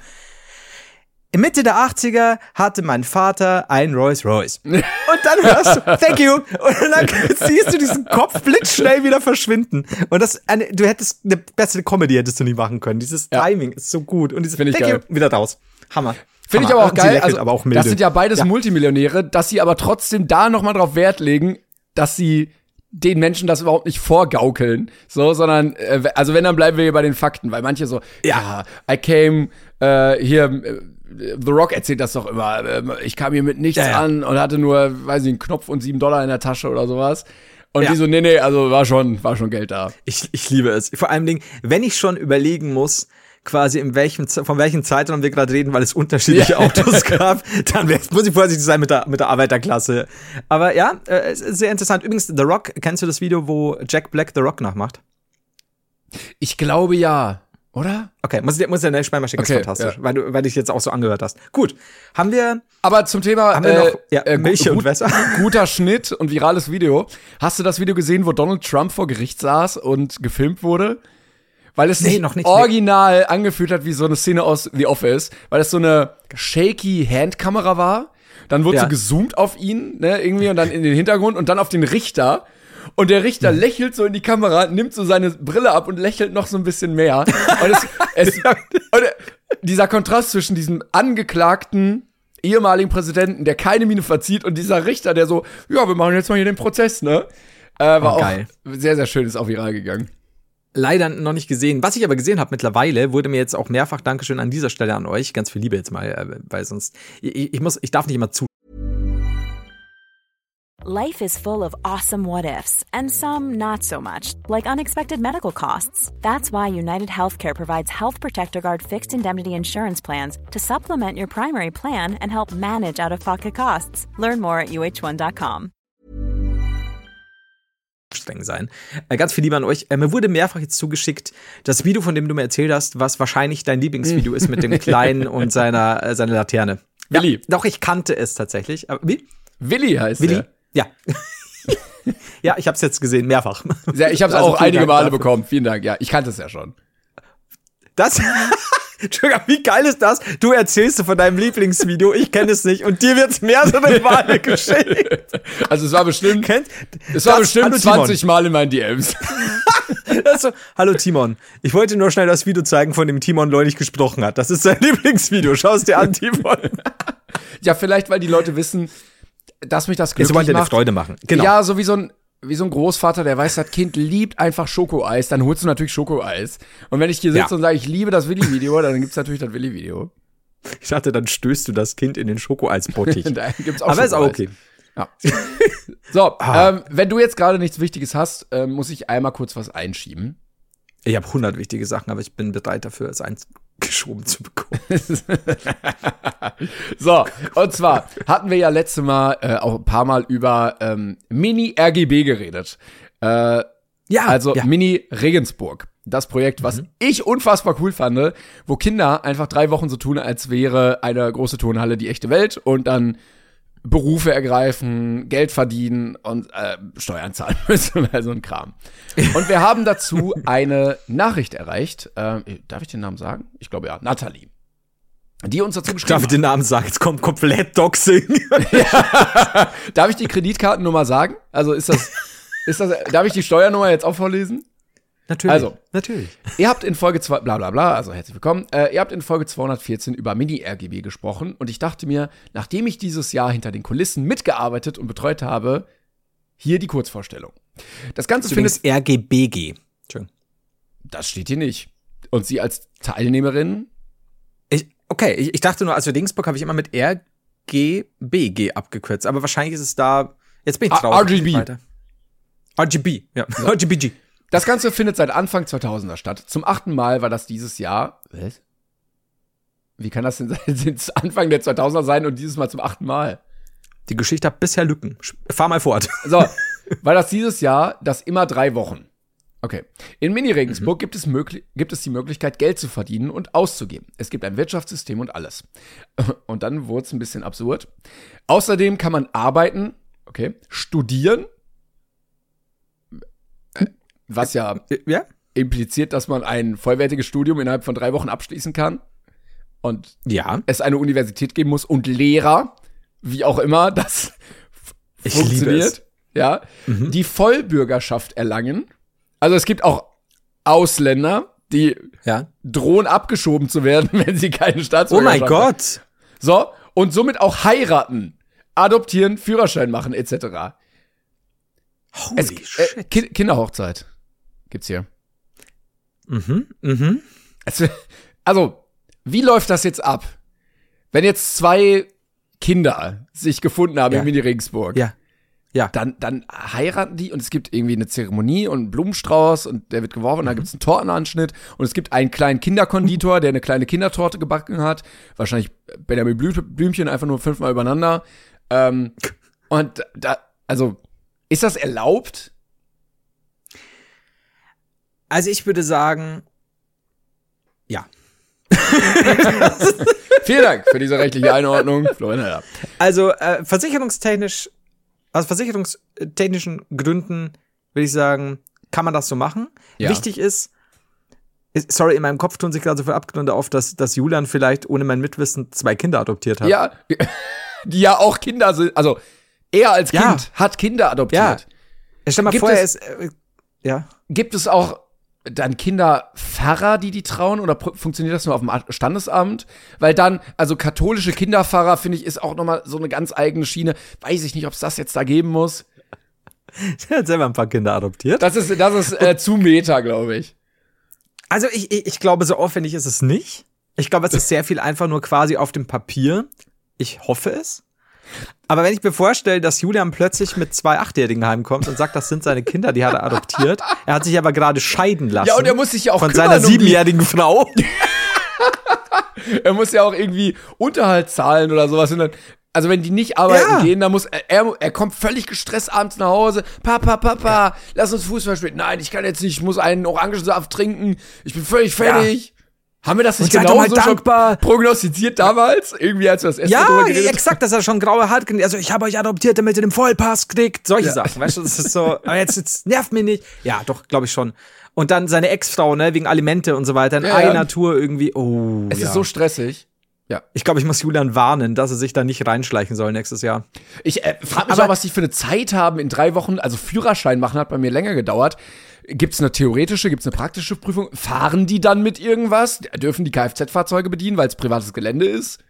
In Mitte der 80er hatte mein Vater ein Rolls Royce. Und dann hörst du, thank you. Und dann siehst du diesen Kopf blitzschnell wieder verschwinden. Und das, eine, du hättest eine bessere Comedy hättest du nicht machen können. Dieses ja. Timing ist so gut. Und dieses Find ich thank geil. you, wieder raus. Hammer. Finde ich aber auch geil. Also, aber auch das sind ja beides ja. Multimillionäre, dass sie aber trotzdem da nochmal drauf Wert legen, dass sie den Menschen das überhaupt nicht vorgaukeln, so, sondern, äh, also wenn, dann bleiben wir hier bei den Fakten, weil manche so, ja, ja I came äh, hier, äh, The Rock erzählt das doch immer. Ähm, ich kam hier mit nichts ja, ja. an und hatte nur, weiß ich, einen Knopf und sieben Dollar in der Tasche oder sowas. Und ja. die so, nee, nee, also war schon, war schon Geld da. Ich, ich liebe es. Vor allem Dingen, wenn ich schon überlegen muss, quasi in welchem, von welchem Zeitraum wir gerade reden, weil es unterschiedliche ja. Autos gab, dann muss ich vorsichtig sein mit der, mit der Arbeiterklasse. Aber ja, äh, sehr interessant. Übrigens, The Rock, kennst du das Video, wo Jack Black The Rock nachmacht? Ich glaube ja. Oder? Okay, muss, muss ja schnell mal schicken, okay, ist fantastisch, ja. weil du, weil dich jetzt auch so angehört hast. Gut, haben wir. Aber zum Thema haben wir noch, äh, ja, äh, Milch gut, und Wässer. Guter Schnitt und virales Video. Hast du das Video gesehen, wo Donald Trump vor Gericht saß und gefilmt wurde? Weil es nee, sich noch nicht, original nee. angefühlt hat wie so eine Szene aus The Office, weil es so eine shaky Handkamera war. Dann wurde ja. so gezoomt auf ihn, ne, irgendwie und dann in den Hintergrund und dann auf den Richter. Und der Richter lächelt so in die Kamera, nimmt so seine Brille ab und lächelt noch so ein bisschen mehr. Und, es, es, und dieser Kontrast zwischen diesem angeklagten ehemaligen Präsidenten, der keine Miene verzieht, und dieser Richter, der so, ja, wir machen jetzt mal hier den Prozess, ne? Äh, war oh, geil. auch sehr, sehr schön, ist auch viral gegangen. Leider noch nicht gesehen. Was ich aber gesehen habe mittlerweile, wurde mir jetzt auch mehrfach Dankeschön an dieser Stelle an euch. Ganz viel Liebe jetzt mal, äh, weil sonst, ich, ich muss, ich darf nicht immer zu Life is full of awesome what ifs, and some not so much, like unexpected medical costs. That's why United Healthcare provides Health Protector Guard fixed indemnity insurance plans to supplement your primary plan and help manage out of pocket costs. Learn more at uh1.com. Streng sein. Äh, ganz viel Liebe an euch. Äh, mir wurde mehrfach jetzt zugeschickt, das Video, von dem du mir erzählt hast, was wahrscheinlich dein Lieblingsvideo ist mit dem Kleinen und seiner, äh, seiner Laterne. Willi. Ja, doch, ich kannte es tatsächlich. Aber, wie? Willi heißt Willi? Der. Ja. ja, ich habe es jetzt gesehen, mehrfach. Ja, ich habe es also auch einige Dank Male dafür. bekommen. Vielen Dank. Ja, ich kannte es ja schon. Das. Entschuldigung, wie geil ist das? Du erzählst von deinem Lieblingsvideo, ich kenne es nicht und dir wird's mehrere Male geschickt. Also es war bestimmt, Kennt, es war bestimmt 20 Mal in meinen DMs. Also, hallo Timon, ich wollte nur schnell das Video zeigen, von dem Timon neulich gesprochen hat. Das ist sein Lieblingsvideo. Schau es dir an, Timon. ja, vielleicht, weil die Leute wissen, dass mich das glücklich macht. Freude machen. Genau. Ja, so wie so ein wie so ein Großvater, der weiß, das Kind liebt einfach Schokoeis, dann holst du natürlich Schokoeis. Und wenn ich hier sitze ja. und sage, ich liebe das Willi-Video, dann gibt's natürlich das Willi-Video. Ich dachte, dann stößt du das Kind in den Schokoeisbottich. da gibt's auch Aber ist auch okay. Ja. so, ah. ähm, wenn du jetzt gerade nichts Wichtiges hast, äh, muss ich einmal kurz was einschieben. Ich habe 100 wichtige Sachen, aber ich bin bereit dafür, es eins geschoben zu bekommen. so, und zwar hatten wir ja letzte Mal äh, auch ein paar Mal über ähm, Mini-RGB geredet. Äh, ja, also ja. Mini Regensburg. Das Projekt, was mhm. ich unfassbar cool fand, wo Kinder einfach drei Wochen so tun, als wäre eine große Turnhalle die echte Welt und dann Berufe ergreifen, Geld verdienen und äh, Steuern zahlen müssen, also ein Kram. Und wir haben dazu eine Nachricht erreicht. Äh, darf ich den Namen sagen? Ich glaube ja, Nathalie. Die uns dazu geschrieben Darf ich den Namen sagen? Jetzt kommt komplett Doxing. ja. Darf ich die Kreditkartennummer sagen? Also ist das, ist das, darf ich die Steuernummer jetzt auch vorlesen? Natürlich. Also, natürlich. Ihr habt in Folge 2, bla bla bla, also herzlich willkommen. Äh, ihr habt in Folge 214 über Mini-RGB gesprochen und ich dachte mir, nachdem ich dieses Jahr hinter den Kulissen mitgearbeitet und betreut habe, hier die Kurzvorstellung. Das Ganze findet. RGBG. Schön. Das steht hier nicht. Und Sie als Teilnehmerin? Ich, okay, ich, ich dachte nur, als wir Dingsburg habe ich immer mit RGBG abgekürzt, aber wahrscheinlich ist es da. Jetzt bin ich drauf. RGB. RGB, ja. So. RGBG. Das Ganze findet seit Anfang 2000er statt. Zum achten Mal war das dieses Jahr. Was? Wie kann das denn Anfang der 2000er sein und dieses Mal zum achten Mal? Die Geschichte hat bisher Lücken. Fahr mal fort. So, war das dieses Jahr das immer drei Wochen. Okay. In Mini-Regensburg mhm. gibt, es gibt es die Möglichkeit, Geld zu verdienen und auszugeben. Es gibt ein Wirtschaftssystem und alles. Und dann wurde es ein bisschen absurd. Außerdem kann man arbeiten, okay, studieren, was ja, ja, impliziert, dass man ein vollwertiges Studium innerhalb von drei Wochen abschließen kann. Und ja. es eine Universität geben muss und Lehrer, wie auch immer das ich funktioniert. Ja, mhm. die Vollbürgerschaft erlangen also es gibt auch Ausländer, die ja. drohen abgeschoben zu werden, wenn sie keine Staatsbürgerschaft haben. Oh mein Gott. So, und somit auch heiraten, adoptieren, Führerschein machen, etc. Holy es, äh, Ki Kinderhochzeit gibt's hier. Mhm, mhm. Also, also, wie läuft das jetzt ab? Wenn jetzt zwei Kinder sich gefunden haben ja. in Mini-Regensburg. Ja. Ja. Dann, dann heiraten die und es gibt irgendwie eine Zeremonie und einen Blumenstrauß und der wird geworfen und dann mhm. gibt es einen Tortenanschnitt und es gibt einen kleinen Kinderkonditor, der eine kleine Kindertorte gebacken hat. Wahrscheinlich Benjamin Blümchen einfach nur fünfmal übereinander. Ähm, und da, also, ist das erlaubt? Also ich würde sagen, ja. Vielen Dank für diese rechtliche Einordnung, Florian. Also äh, versicherungstechnisch aus versicherungstechnischen Gründen würde ich sagen, kann man das so machen. Ja. Wichtig ist, sorry, in meinem Kopf tun sich gerade so viele Abgründe auf, dass, dass Julian vielleicht ohne mein Mitwissen zwei Kinder adoptiert hat. Ja, die ja auch Kinder sind. Also er als Kind ja. hat Kinder adoptiert. Ja. Stell mal Gibt vor, er ist. Äh, ja. Gibt es auch dann Kinderpfarrer, die die trauen oder funktioniert das nur auf dem Standesamt? Weil dann, also katholische Kinderpfarrer, finde ich, ist auch nochmal so eine ganz eigene Schiene. Weiß ich nicht, ob es das jetzt da geben muss. Er hat selber ein paar Kinder adoptiert. Das ist, das ist äh, zu Meta, glaube ich. Also ich, ich, ich glaube, so aufwendig ist es nicht. Ich glaube, es ist sehr viel einfach nur quasi auf dem Papier. Ich hoffe es. Aber wenn ich mir vorstelle, dass Julian plötzlich mit zwei Achtjährigen heimkommt und sagt, das sind seine Kinder, die hat er adoptiert. Er hat sich aber gerade scheiden lassen. Ja, und er muss sich ja auch von seiner siebenjährigen um Frau. er muss ja auch irgendwie Unterhalt zahlen oder sowas. Und dann, also wenn die nicht arbeiten ja. gehen, dann muss er, er, er kommt völlig gestresst abends nach Hause. Papa, Papa, ja. lass uns Fußball spielen. Nein, ich kann jetzt nicht, ich muss einen Orangensaft trinken. Ich bin völlig fertig. Ja. Haben wir das nicht genau so schon prognostiziert damals? Irgendwie, als wir das erste Ja, drüber geredet exakt, dass er schon graue Haare kriegt. Also, ich habe euch adoptiert, damit ihr den Vollpass kriegt. Solche ja. Sachen, weißt du, das ist so, aber jetzt, jetzt nervt mich nicht. Ja, doch, glaube ich schon. Und dann seine Ex-Frau, ne, wegen Alimente und so weiter, in ja, einer ja. Tour irgendwie, oh. Es ist so stressig. Ja. Ich glaube, ich muss Julian warnen, dass er sich da nicht reinschleichen soll nächstes Jahr. Ich äh, frage mich aber, auch, was die für eine Zeit haben in drei Wochen. Also Führerschein machen hat bei mir länger gedauert. Gibt es eine theoretische, gibt es eine praktische Prüfung? Fahren die dann mit irgendwas? Dürfen die Kfz-Fahrzeuge bedienen, weil es privates Gelände ist?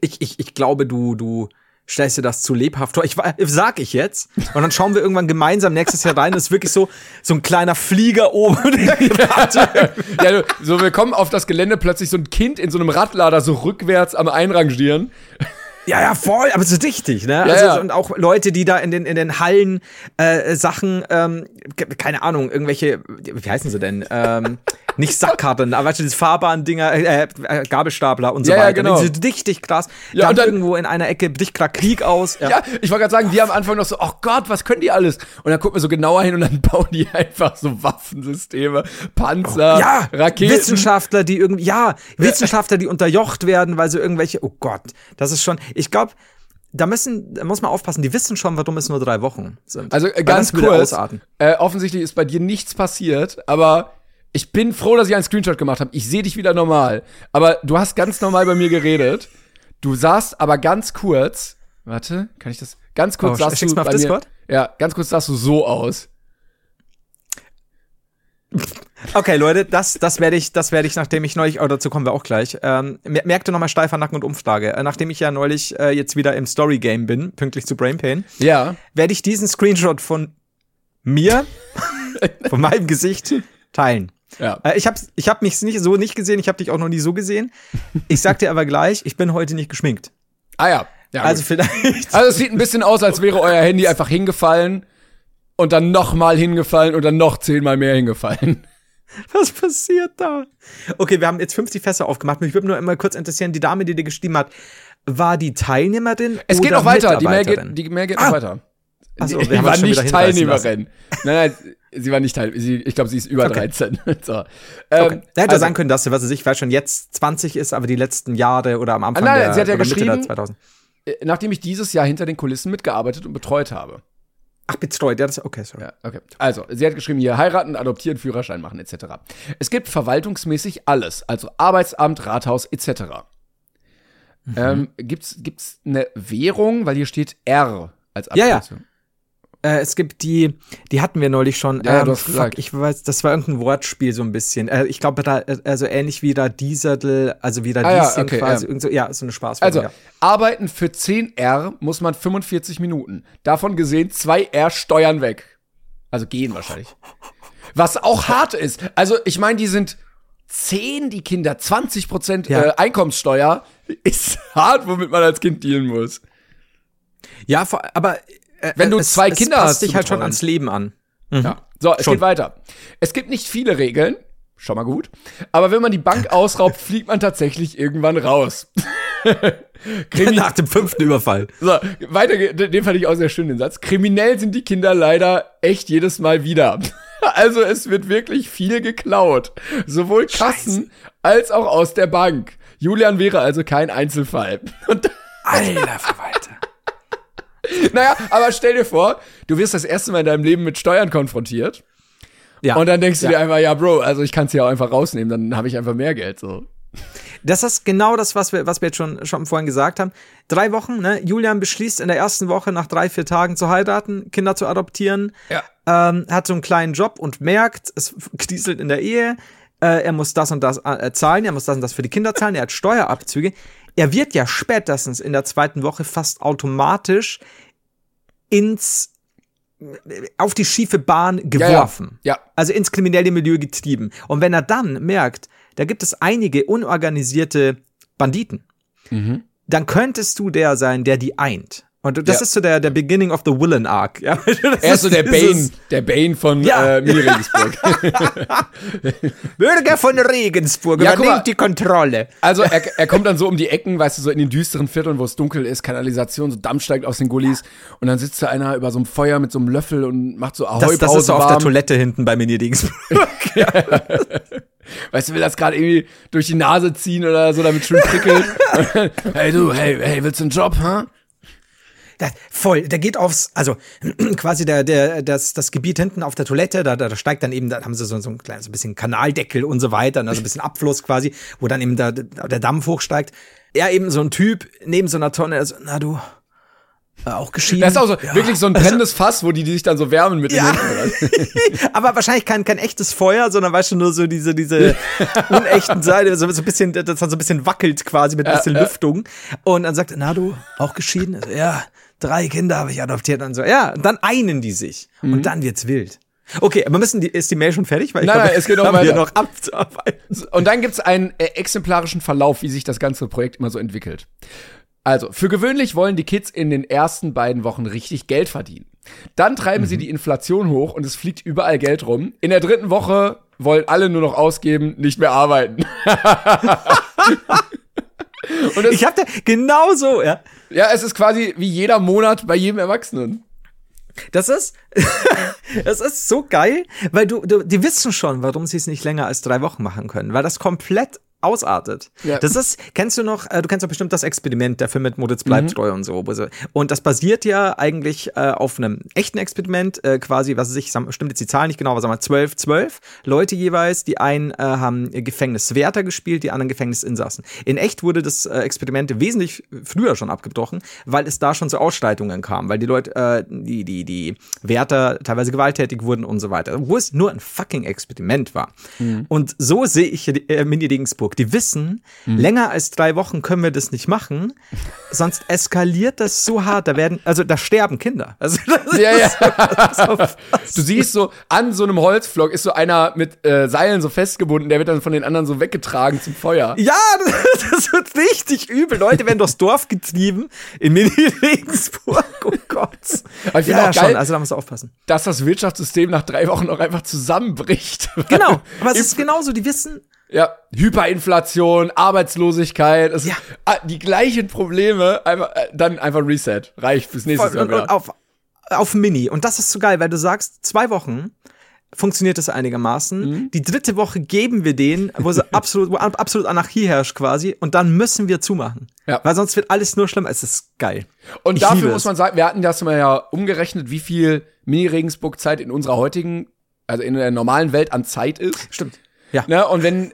Ich, ich, ich glaube, du, du stellst dir das zu lebhaft vor. Ich sag ich jetzt. Und dann schauen wir irgendwann gemeinsam nächstes Jahr rein. Das ist wirklich so, so ein kleiner Flieger oben. ja, so, wir kommen auf das Gelände plötzlich so ein Kind in so einem Radlader so rückwärts am Einrangieren. Ja, ja, voll, aber so richtig, ne? Ja, also, ja. Und auch Leute, die da in den, in den Hallen äh, Sachen, ähm, keine Ahnung, irgendwelche, wie heißen sie denn? Ähm, nicht Sackkarten, aber weißt du, diese Fahrbahn-Dinger, äh, äh, Gabelstapler und so ja, weiter. Ja, genau. Die richtig krass. Ja, dann, dann irgendwo in einer Ecke bricht gerade Krieg aus. Ja, ja ich wollte gerade sagen, die am Anfang noch so, oh Gott, was können die alles? Und dann gucken wir so genauer hin und dann bauen die einfach so Waffensysteme, Panzer, oh, ja, Raketen. Wissenschaftler, die irgendwie, ja, Wissenschaftler, die unterjocht werden, weil so irgendwelche, oh Gott, das ist schon, ich glaube, da müssen, da muss man aufpassen, die wissen schon, warum es nur drei Wochen sind. Also äh, ganz kurz, äh, offensichtlich ist bei dir nichts passiert, aber ich bin froh, dass ich einen Screenshot gemacht habe. Ich sehe dich wieder normal. Aber du hast ganz normal bei mir geredet. Du sahst aber ganz kurz, warte, kann ich das? Ganz kurz oh, sahst du bei mir, Ja, ganz kurz sahst du so aus. Okay, Leute, das, das werde ich, das werde ich, nachdem ich neulich, oh, dazu kommen wir auch gleich, ähm, merkte nochmal steifer Nacken und Umfrage. Äh, nachdem ich ja neulich äh, jetzt wieder im Story Game bin, pünktlich zu Brain Pain, ja. werde ich diesen Screenshot von mir, von meinem Gesicht teilen. Ja. Äh, ich habe ich hab mich nicht so nicht gesehen, ich habe dich auch noch nie so gesehen. Ich sag dir aber gleich, ich bin heute nicht geschminkt. Ah ja. ja also gut. vielleicht. Also es sieht ein bisschen aus, als wäre euer Handy einfach hingefallen und dann nochmal hingefallen und dann noch zehnmal mehr hingefallen. Was passiert da? Okay, wir haben jetzt 50 Fässer aufgemacht. Mich würde nur immer kurz interessieren, die Dame, die dir geschrieben hat, war die Teilnehmerin? Es geht noch weiter. Die Mail geht, die Mail geht ah. noch weiter. Also, wir war nicht Teilnehmerin. nein, nein, Sie war nicht Teil, sie, ich glaube, sie ist über okay. 13. so. ähm, okay. Da hätte also, sagen können, dass sie, was sie sich, weil schon jetzt 20 ist, aber die letzten Jahre oder am Anfang nein, der, sie hat ja geschrieben, 2000. Äh, nachdem ich dieses Jahr hinter den Kulissen mitgearbeitet und betreut habe. Ach, betreut, ja, das okay, sorry. Ja, okay. Also, sie hat geschrieben, hier heiraten, adoptieren, Führerschein machen, etc. Es gibt verwaltungsmäßig alles, also Arbeitsamt, Rathaus, etc. Mhm. Ähm, gibt's, gibt's eine Währung, weil hier steht R als Abkürzung? Ja, ja. Äh, es gibt die, die hatten wir neulich schon. Ja, ähm, du hast fuck, ich weiß, das war irgendein Wortspiel so ein bisschen. Äh, ich glaube, da, äh, also ähnlich wie da Diesel, also wie da ah, ja, okay, quasi. Ja. So, ja, so eine Spaß. Also, ja. arbeiten für 10 R muss man 45 Minuten. Davon gesehen 2 R Steuern weg. Also gehen wahrscheinlich. Was auch hart ist. Also, ich meine, die sind 10, die Kinder, 20 Prozent ja. äh, Einkommenssteuer ist hart, womit man als Kind dealen muss. Ja, aber wenn du es, zwei Kinder passt hast. dich halt schon ans Leben an. Mhm. Ja. So, es schon. geht weiter. Es gibt nicht viele Regeln. Schon mal gut. Aber wenn man die Bank ausraubt, fliegt man tatsächlich irgendwann raus. Nach dem fünften Überfall. So, weiter, den fand ich auch sehr schön, den Satz. Kriminell sind die Kinder leider echt jedes Mal wieder. Also es wird wirklich viel geklaut. Sowohl Kassen Scheiße. als auch aus der Bank. Julian wäre also kein Einzelfall. Und Alter Verwalter. naja, aber stell dir vor, du wirst das erste Mal in deinem Leben mit Steuern konfrontiert. Ja. Und dann denkst du ja. dir einfach, ja, Bro, also ich kann es ja auch einfach rausnehmen, dann habe ich einfach mehr Geld so. Das ist genau das, was wir, was wir jetzt schon, schon vorhin gesagt haben. Drei Wochen, ne? Julian beschließt in der ersten Woche nach drei, vier Tagen zu heiraten, Kinder zu adoptieren. Ja. Ähm, hat so einen kleinen Job und merkt, es knieselt in der Ehe. Äh, er muss das und das äh, zahlen, er muss das und das für die Kinder zahlen, er hat Steuerabzüge. Er wird ja spätestens in der zweiten Woche fast automatisch ins auf die schiefe Bahn geworfen. Ja, ja. Also ins kriminelle Milieu getrieben. Und wenn er dann merkt, da gibt es einige unorganisierte Banditen, mhm. dann könntest du der sein, der die eint. Und das ja. ist so der, der Beginning of the Villain Arc. Ja? er ist so der Bane, der Bane von ja. äh, mir Regensburg. Bürger von Regensburg ja, übernimmt die Kontrolle. Also er, er kommt dann so um die Ecken, weißt du, so in den düsteren Vierteln, wo es dunkel ist, Kanalisation, so Dampf steigt aus den Gullis und dann sitzt da einer über so einem Feuer mit so einem Löffel und macht so Ahoi Das, das ist so warm. auf der Toilette hinten bei Mini Regensburg. Weißt du, will das gerade irgendwie durch die Nase ziehen oder so, damit schön prickelt. hey du, hey, hey, willst du einen Job, ha? Huh? Da, voll, der geht aufs, also quasi der, der, das, das Gebiet hinten auf der Toilette, da, da steigt dann eben, da haben sie so, so ein kleines so ein bisschen Kanaldeckel und so weiter, also ein bisschen Abfluss quasi, wo dann eben der, der Dampf hochsteigt. Er eben so ein Typ neben so einer Tonne, also, na du, äh, auch geschieden. Das ist auch so, ja. wirklich so ein brennendes Fass, wo die, die sich dann so wärmen mit ja. den Händen. Aber wahrscheinlich kein, kein echtes Feuer, sondern weißt du, nur so diese, diese unechten Seite, so, so ein bisschen, das dann so ein bisschen wackelt quasi mit ein bisschen ja, Lüftung. Und dann sagt er, na du, auch geschieden? Also, ja, drei Kinder habe ich adoptiert und so. Ja, und dann einen die sich. Mhm. Und dann wird's wild. Okay, aber müssen die, ist die Mail schon fertig? Weil ich nein, glaube, nein, es geht noch weiter. noch abzuarbeiten. Und dann gibt's einen äh, exemplarischen Verlauf, wie sich das ganze Projekt immer so entwickelt. Also, für gewöhnlich wollen die Kids in den ersten beiden Wochen richtig Geld verdienen. Dann treiben mhm. sie die Inflation hoch und es fliegt überall Geld rum. In der dritten Woche wollen alle nur noch ausgeben, nicht mehr arbeiten. und ich hab da genau so, ja. Ja, es ist quasi wie jeder Monat bei jedem Erwachsenen. Das ist, das ist so geil, weil du, du, die wissen schon, warum sie es nicht länger als drei Wochen machen können, weil das komplett ausartet. Ja. Das ist, kennst du noch, äh, du kennst doch bestimmt das Experiment, der Film mit Moritz bleibt mhm. treu und so. Und das basiert ja eigentlich äh, auf einem echten Experiment, äh, quasi, was ich, stimmt jetzt die Zahl nicht genau, aber sagen wir 12, 12 Leute jeweils, die einen äh, haben Gefängniswärter gespielt, die anderen Gefängnisinsassen. In echt wurde das äh, Experiment wesentlich früher schon abgebrochen, weil es da schon zu Ausschreitungen kam, weil die Leute, äh, die, die, die Wärter teilweise gewalttätig wurden und so weiter. Wo es nur ein fucking Experiment war. Mhm. Und so sehe ich äh, Mini-Dingsburg Hamburg. Die wissen, mhm. länger als drei Wochen können wir das nicht machen, sonst eskaliert das so hart. Da werden, also da sterben Kinder. Also ja, ja. So, du siehst so an so einem Holzflock ist so einer mit äh, Seilen so festgebunden, der wird dann von den anderen so weggetragen zum Feuer. Ja, das, das wird richtig übel. Leute werden durchs Dorf getrieben in Mini-Regensburg. Oh Gott. Aber ich ja, auch geil, schon. Also da musst du aufpassen. Dass das Wirtschaftssystem nach drei Wochen auch einfach zusammenbricht. Genau. Aber es ist genauso. Die wissen, ja, Hyperinflation, Arbeitslosigkeit, es ja. die gleichen Probleme, einfach, äh, dann einfach Reset. Reicht bis nächstes Jahr wieder. Auf, auf Mini. Und das ist so geil, weil du sagst, zwei Wochen, funktioniert das einigermaßen. Mhm. Die dritte Woche geben wir denen, wo sie absolut, wo absolut Anarchie herrscht quasi, und dann müssen wir zumachen. Ja. Weil sonst wird alles nur schlimmer. Es ist geil. Und ich dafür muss man sagen, wir hatten das mal ja umgerechnet, wie viel Mini-Regensburg-Zeit in unserer heutigen, also in der normalen Welt an Zeit ist. Stimmt. Ja. Ne? Und wenn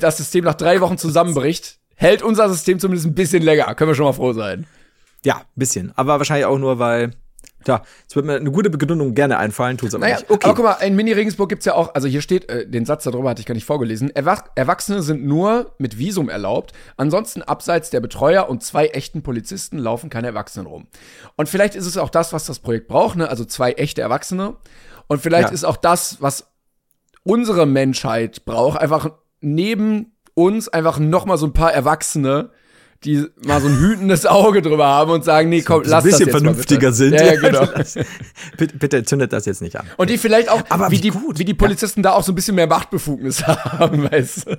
das System nach drei Wochen zusammenbricht, hält unser System zumindest ein bisschen länger. Können wir schon mal froh sein. Ja, ein bisschen. Aber wahrscheinlich auch nur, weil ja, es wird mir eine gute Begründung gerne einfallen, tut's aber naja, nicht. Okay. Aber guck mal, in Mini-Regensburg gibt's ja auch, also hier steht, äh, den Satz darüber hatte ich gar nicht vorgelesen, Erwach Erwachsene sind nur mit Visum erlaubt, ansonsten abseits der Betreuer und zwei echten Polizisten laufen keine Erwachsenen rum. Und vielleicht ist es auch das, was das Projekt braucht, ne? also zwei echte Erwachsene. Und vielleicht ja. ist auch das, was unsere Menschheit braucht, einfach neben uns einfach noch mal so ein paar Erwachsene, die mal so ein hütendes Auge drüber haben und sagen, nee, komm, lass das jetzt Ein bisschen vernünftiger sind. Ja, ja, genau. bitte, bitte zündet das jetzt nicht an. Und die vielleicht auch, Aber wie, wie, die, wie die Polizisten ja. da auch so ein bisschen mehr Machtbefugnis haben, weißt du.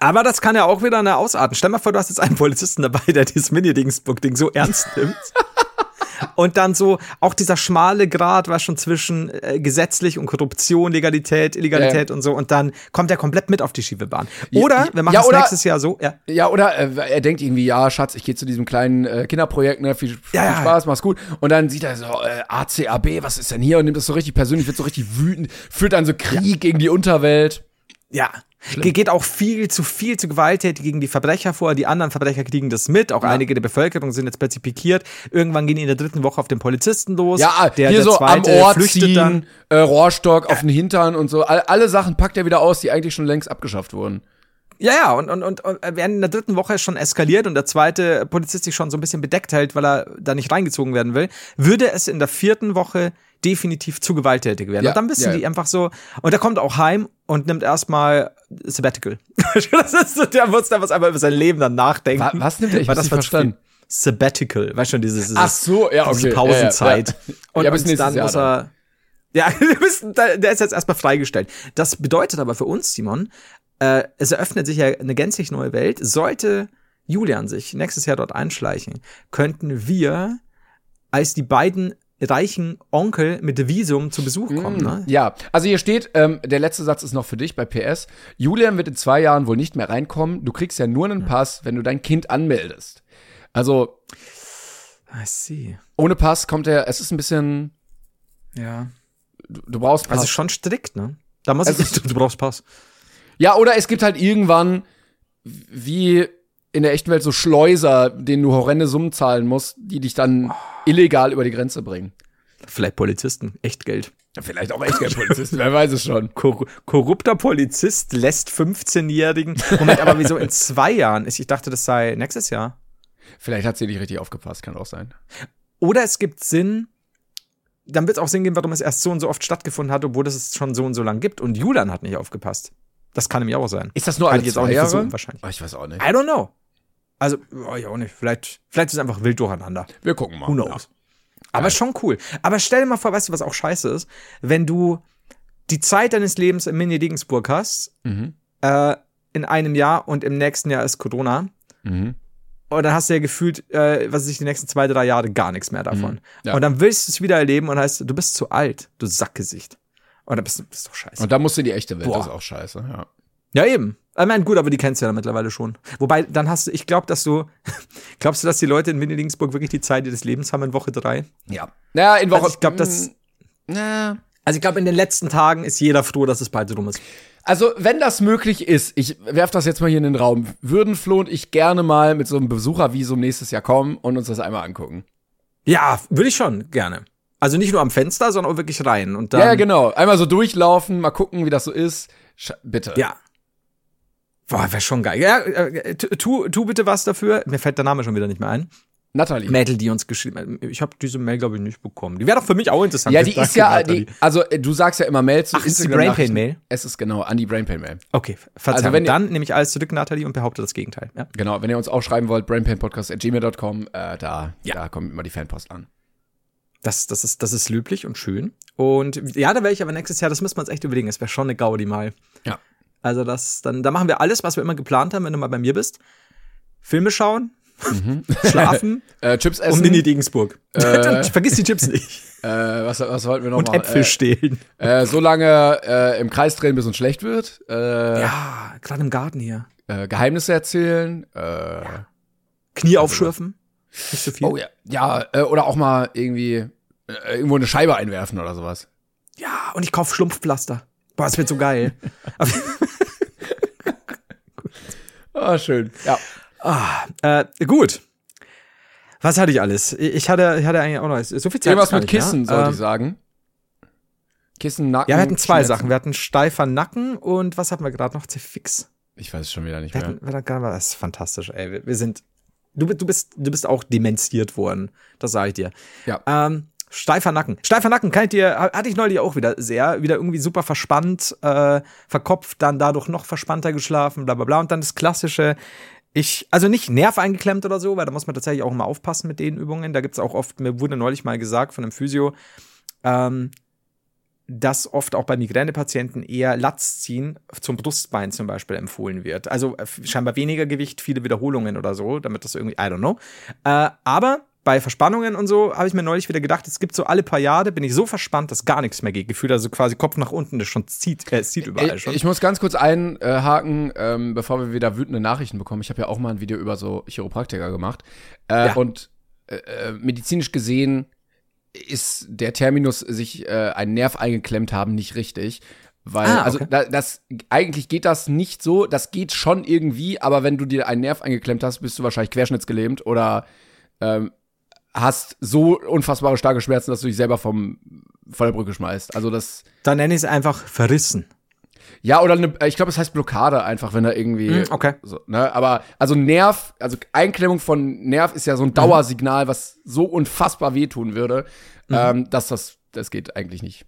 Aber das kann ja auch wieder eine Ausarten. Stell mal vor, du hast jetzt einen Polizisten dabei, der dieses Mini-Dingsbook-Ding so ernst nimmt. Und dann so auch dieser schmale Grad war schon zwischen äh, gesetzlich und Korruption, Legalität, Illegalität ja. und so. Und dann kommt er komplett mit auf die schiefe Bahn. Oder ja, wir machen ja, es nächstes Jahr so. Ja, ja oder äh, er denkt irgendwie, ja, Schatz, ich gehe zu diesem kleinen äh, Kinderprojekt, ne, viel, viel Spaß, mach's gut. Und dann sieht er so, äh, ACAB, was ist denn hier? Und nimmt das so richtig persönlich, wird so richtig wütend, führt dann so Krieg gegen die Unterwelt. Ja, Schlimm. Geht auch viel zu viel zu gewalttätig gegen die Verbrecher vor. Die anderen Verbrecher kriegen das mit. Auch ja. einige der Bevölkerung sind jetzt plötzlich pikiert. Irgendwann gehen die in der dritten Woche auf den Polizisten los. Ja, der, hier der so am Ort flüchtet ziehen, dann. Äh, Rohrstock auf den Hintern und so. All, alle Sachen packt er wieder aus, die eigentlich schon längst abgeschafft wurden. Ja, ja, und, und, und, und während in der dritten Woche schon eskaliert und der zweite Polizist sich schon so ein bisschen bedeckt hält, weil er da nicht reingezogen werden will, würde es in der vierten Woche definitiv zu gewalttätig werden. Ja, und dann wissen ja, die einfach so, und er kommt auch heim und nimmt erstmal Sabbatical. das ist so, der muss da was einmal über sein Leben dann nachdenken. Was, was nimmt er? Ich Weil das verstanden. Sabbatical, weißt schon, dieses, dieses Ach so, ja, okay. diese Pausenzeit. Ja, ja. Und, ja, bis und dann Jahr muss er, ja, der ist jetzt erstmal freigestellt. Das bedeutet aber für uns, Simon, äh, es eröffnet sich ja eine gänzlich neue Welt. Sollte Julian sich nächstes Jahr dort einschleichen, könnten wir als die beiden reichen Onkel mit Visum zu Besuch kommen. Mm, ne? Ja, also hier steht, ähm, der letzte Satz ist noch für dich bei PS. Julian wird in zwei Jahren wohl nicht mehr reinkommen. Du kriegst ja nur einen Pass, wenn du dein Kind anmeldest. Also. I see. Ohne Pass kommt er, es ist ein bisschen. Ja. Du, du brauchst Pass. Also schon strikt, ne? Da muss also, ich, du, du brauchst Pass. Ja, oder es gibt halt irgendwann, wie in der echten Welt so Schleuser, denen du horrende Summen zahlen musst, die dich dann illegal über die Grenze bringen. Vielleicht Polizisten, Echtgeld. Vielleicht auch Echtgeldpolizisten, wer weiß es schon. Kor korrupter Polizist lässt 15-Jährigen. Moment, aber wieso in zwei Jahren? Ich dachte, das sei nächstes Jahr. Vielleicht hat sie nicht richtig aufgepasst, kann auch sein. Oder es gibt Sinn, dann wird es auch Sinn geben, warum es erst so und so oft stattgefunden hat, obwohl es schon so und so lang gibt. Und Julian hat nicht aufgepasst. Das kann nämlich auch sein. Ist das nur alle jetzt auch nicht Jahre? Versuchen, wahrscheinlich. Oh, ich weiß auch nicht. I don't know. Also, oh, ich auch nicht. Vielleicht, vielleicht ist es einfach wild durcheinander. Wir gucken mal. Who knows? Ja. Aber schon cool. Aber stell dir mal vor, weißt du, was auch scheiße ist? Wenn du die Zeit deines Lebens im Mini-Regensburg hast, mhm. äh, in einem Jahr und im nächsten Jahr ist Corona. Mhm. Und dann hast du ja gefühlt, äh, was weiß ich, die nächsten zwei, drei Jahre gar nichts mehr davon. Mhm. Ja. Und dann willst du es wieder erleben und heißt, du bist zu alt, du Sackgesicht. Und dann bist du bist doch scheiße. Und da musst du in die echte Welt, Boah. das ist auch scheiße, ja. Ja, eben. Ich meine, gut, aber die kennst du ja mittlerweile schon. Wobei, dann hast du, ich glaube, dass du, glaubst du, dass die Leute in Winnie-Dingsburg wirklich die Zeit ihres Lebens haben in Woche drei? Ja. Naja, in Woche. Also ich glaube, dass. Na. Also ich glaube, in den letzten Tagen ist jeder froh, dass es bald rum ist. Also, wenn das möglich ist, ich werf das jetzt mal hier in den Raum, würden Flo und ich gerne mal mit so einem Besuchervisum nächstes Jahr kommen und uns das einmal angucken. Ja, würde ich schon gerne. Also nicht nur am Fenster, sondern auch wirklich rein und dann. Ja, genau. Einmal so durchlaufen, mal gucken, wie das so ist. Sch bitte. Ja. Boah, wäre schon geil. Ja, äh, tu, tu bitte was dafür. Mir fällt der Name schon wieder nicht mehr ein. Natalie. Mädel, die uns geschrieben hat. Ich habe diese Mail, glaube ich, nicht bekommen. Die wäre doch für mich auch interessant. Ja, die ist ja, die, also äh, du sagst ja immer Mail zu Ach, ist die Brainpain-Mail? Es ist genau, an die Brainpain-Mail. Okay, Verzeihung. Also wenn dann nehme ich alles zurück, Natalie, und behaupte das Gegenteil. Ja. Genau, wenn ihr uns auch schreiben wollt, brainpainpodcast.gmail.com, äh, da, ja. da kommt immer die Fanpost an. Das, das, ist, das ist löblich und schön. Und ja, da wäre ich aber nächstes Jahr, das müssen wir uns echt überlegen. Es wäre schon eine Gaudi mal. Ja. Also das, dann, da machen wir alles, was wir immer geplant haben, wenn du mal bei mir bist. Filme schauen, Mhm. Schlafen äh, Chips essen. und Mini-Degensburg. Äh, Vergiss die Chips nicht. Äh, was, was wollten wir noch und machen? Äpfel stehlen. Äh, so lange äh, im Kreis drehen, bis uns schlecht wird. Äh, ja, gerade im Garten hier. Äh, Geheimnisse erzählen. Äh, ja. Knie aufschürfen. Nicht so viel. Oh ja. Ja, äh, oder auch mal irgendwie äh, irgendwo eine Scheibe einwerfen oder sowas. Ja, und ich kauf Schlumpfpflaster. Boah, das wird so geil. ah, schön. Ja. Ah, äh, gut. Was hatte ich alles? Ich hatte, ich hatte eigentlich auch noch so viel Zeit. Irgendwas mit Kissen, ja? sollte ähm, ich sagen. Kissen, Nacken. Ja, wir hatten zwei Schmerzen. Sachen. Wir hatten steifer Nacken und was hatten wir gerade noch? Zerfix. Ich weiß es schon wieder nicht Wir mehr. hatten, wir hatten, gerade- das ist fantastisch, ey. Wir, wir sind. Du, du, bist, du bist auch demenziert worden. Das sage ich dir. Ja. Ähm, steifer Nacken. Steifer Nacken kann ich dir, hatte ich neulich auch wieder sehr, wieder irgendwie super verspannt, äh, verkopft, dann dadurch noch verspannter geschlafen, bla bla bla. Und dann das klassische, ich, also nicht Nerv eingeklemmt oder so, weil da muss man tatsächlich auch mal aufpassen mit den Übungen. Da gibt's auch oft, mir wurde neulich mal gesagt von einem Physio, ähm, dass oft auch bei Migränepatienten eher Latz ziehen zum Brustbein zum Beispiel empfohlen wird. Also äh, scheinbar weniger Gewicht, viele Wiederholungen oder so, damit das irgendwie, I don't know. Äh, aber bei Verspannungen und so habe ich mir neulich wieder gedacht, es gibt so alle paar Jahre, bin ich so verspannt, dass gar nichts mehr geht. Gefühlt also quasi Kopf nach unten, das schon zieht, äh, es zieht überall Ich, schon. ich muss ganz kurz einhaken, ähm, bevor wir wieder wütende Nachrichten bekommen. Ich habe ja auch mal ein Video über so Chiropraktiker gemacht. Äh, Ja. Und äh, äh, medizinisch gesehen ist der Terminus sich äh, einen Nerv eingeklemmt haben nicht richtig. Weil, Ah, also okay. da, das eigentlich geht das nicht so, das geht schon irgendwie, aber wenn du dir einen Nerv eingeklemmt hast, bist du wahrscheinlich querschnittsgelähmt oder ähm, hast so unfassbare starke Schmerzen, dass du dich selber vom von der Brücke schmeißt. Also das Dann nenne ich es einfach verrissen. Ja, oder eine, ich glaube, es heißt Blockade einfach, wenn er irgendwie. Mm, okay. So, ne? Aber also Nerv, also Einklemmung von Nerv ist ja so ein Dauersignal, was so unfassbar wehtun würde, ähm, dass das, das geht eigentlich nicht.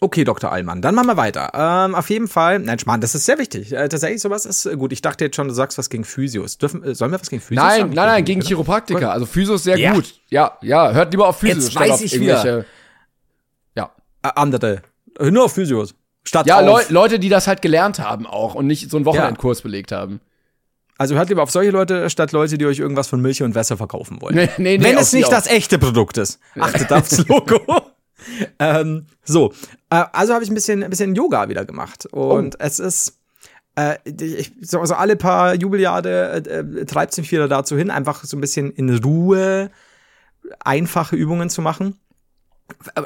Okay, Dr. Allmann, dann machen wir weiter. Ähm, auf jeden Fall, nein, Schmarrn, das ist sehr wichtig. Äh, tatsächlich, sowas ist äh, gut. Ich dachte jetzt schon, du sagst was gegen Physios. Dürfen, äh, sollen wir was gegen Physios nein, sagen? nein, nein, Ich gegen oder? Chiropraktiker. Also Physio ist sehr Ja. gut. Ja, ja, hört lieber auf Physio. Jetzt weiß ich irgendwelche- Ja. Äh, andere. Äh, Nur auf Physios. Statt Ja, Leu. Leute, die das halt gelernt haben auch und nicht so einen Wochenendkurs belegt haben. Also hört lieber auf solche Leute, statt Leute, die euch irgendwas von Milch und Wasser verkaufen wollen. Nee, nee, nee, Wenn es nicht auch. das echte Produkt ist. Achtet aufs Logo. ähm, so, äh, also habe ich ein bisschen, ein bisschen Yoga wieder gemacht. Und Oh. es ist, äh, ich, so, so alle paar Jubeljahre äh, äh, treibt es mich wieder dazu hin, einfach so ein bisschen in Ruhe einfache Übungen zu machen.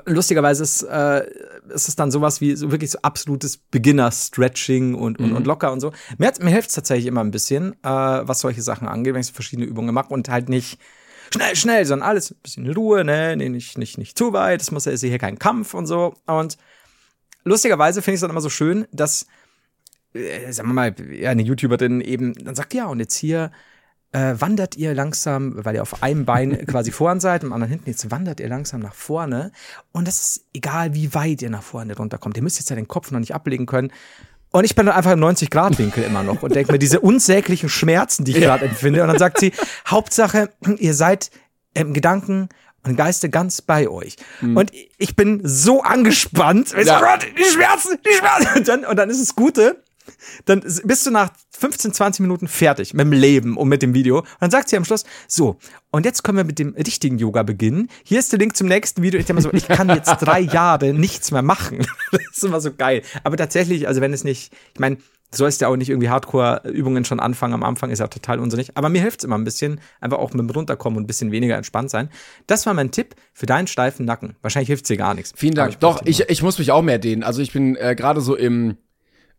Lustigerweise ist, äh, ist es dann sowas wie so wirklich so absolutes Beginner-Stretching und, und, und locker und so. Mir, hat's- mir hilft es tatsächlich immer ein bisschen, äh, was solche Sachen angeht, wenn ich so verschiedene Übungen mache und halt nicht schnell, schnell, sondern alles ein bisschen in Ruhe, ne, nee, nicht, nicht, nicht zu weit, es muss ja hier kein Kampf und so. Und lustigerweise finde ich es dann immer so schön, dass, äh, sagen wir mal, ja, eine YouTuberin eben dann sagt, ja, und jetzt hier äh, wandert ihr langsam, weil ihr auf einem Bein quasi voran seid, im anderen hinten, jetzt wandert ihr langsam nach vorne. Und das ist egal, wie weit ihr nach vorne runterkommt. Ihr müsst jetzt ja den Kopf noch nicht ablegen können. Und ich bin dann einfach im 90-Grad-Winkel immer noch und denke mir, diese unsäglichen Schmerzen, die ich gerade empfinde. Und dann sagt sie, Hauptsache, ihr seid im Gedanken und Geiste ganz bei euch. Und ich bin so angespannt. so, Ja. Oh Gott, die Schmerzen, die Schmerzen. Und dann, und dann ist es Gute, dann bist du nach 15, 20 Minuten fertig mit dem Leben und mit dem Video. Und dann sagt sie am Schluss, so, und jetzt können wir mit dem richtigen Yoga beginnen. Hier ist der Link zum nächsten Video. Ich denke mir so, ich kann jetzt drei Jahre nichts mehr machen. Das ist immer so geil. Aber tatsächlich, also wenn es nicht, ich meine, du sollst ja auch nicht irgendwie Hardcore-Übungen schon anfangen. Am Anfang ist ja total unsinnig. Aber mir hilft es immer ein bisschen, einfach auch mit dem Runterkommen und ein bisschen weniger entspannt sein. Das war mein Tipp für deinen steifen Nacken. Wahrscheinlich hilft dir gar nichts. Vielen Dank. ich Doch, ich, ich muss mich auch mehr dehnen. Also ich bin äh, gerade so im,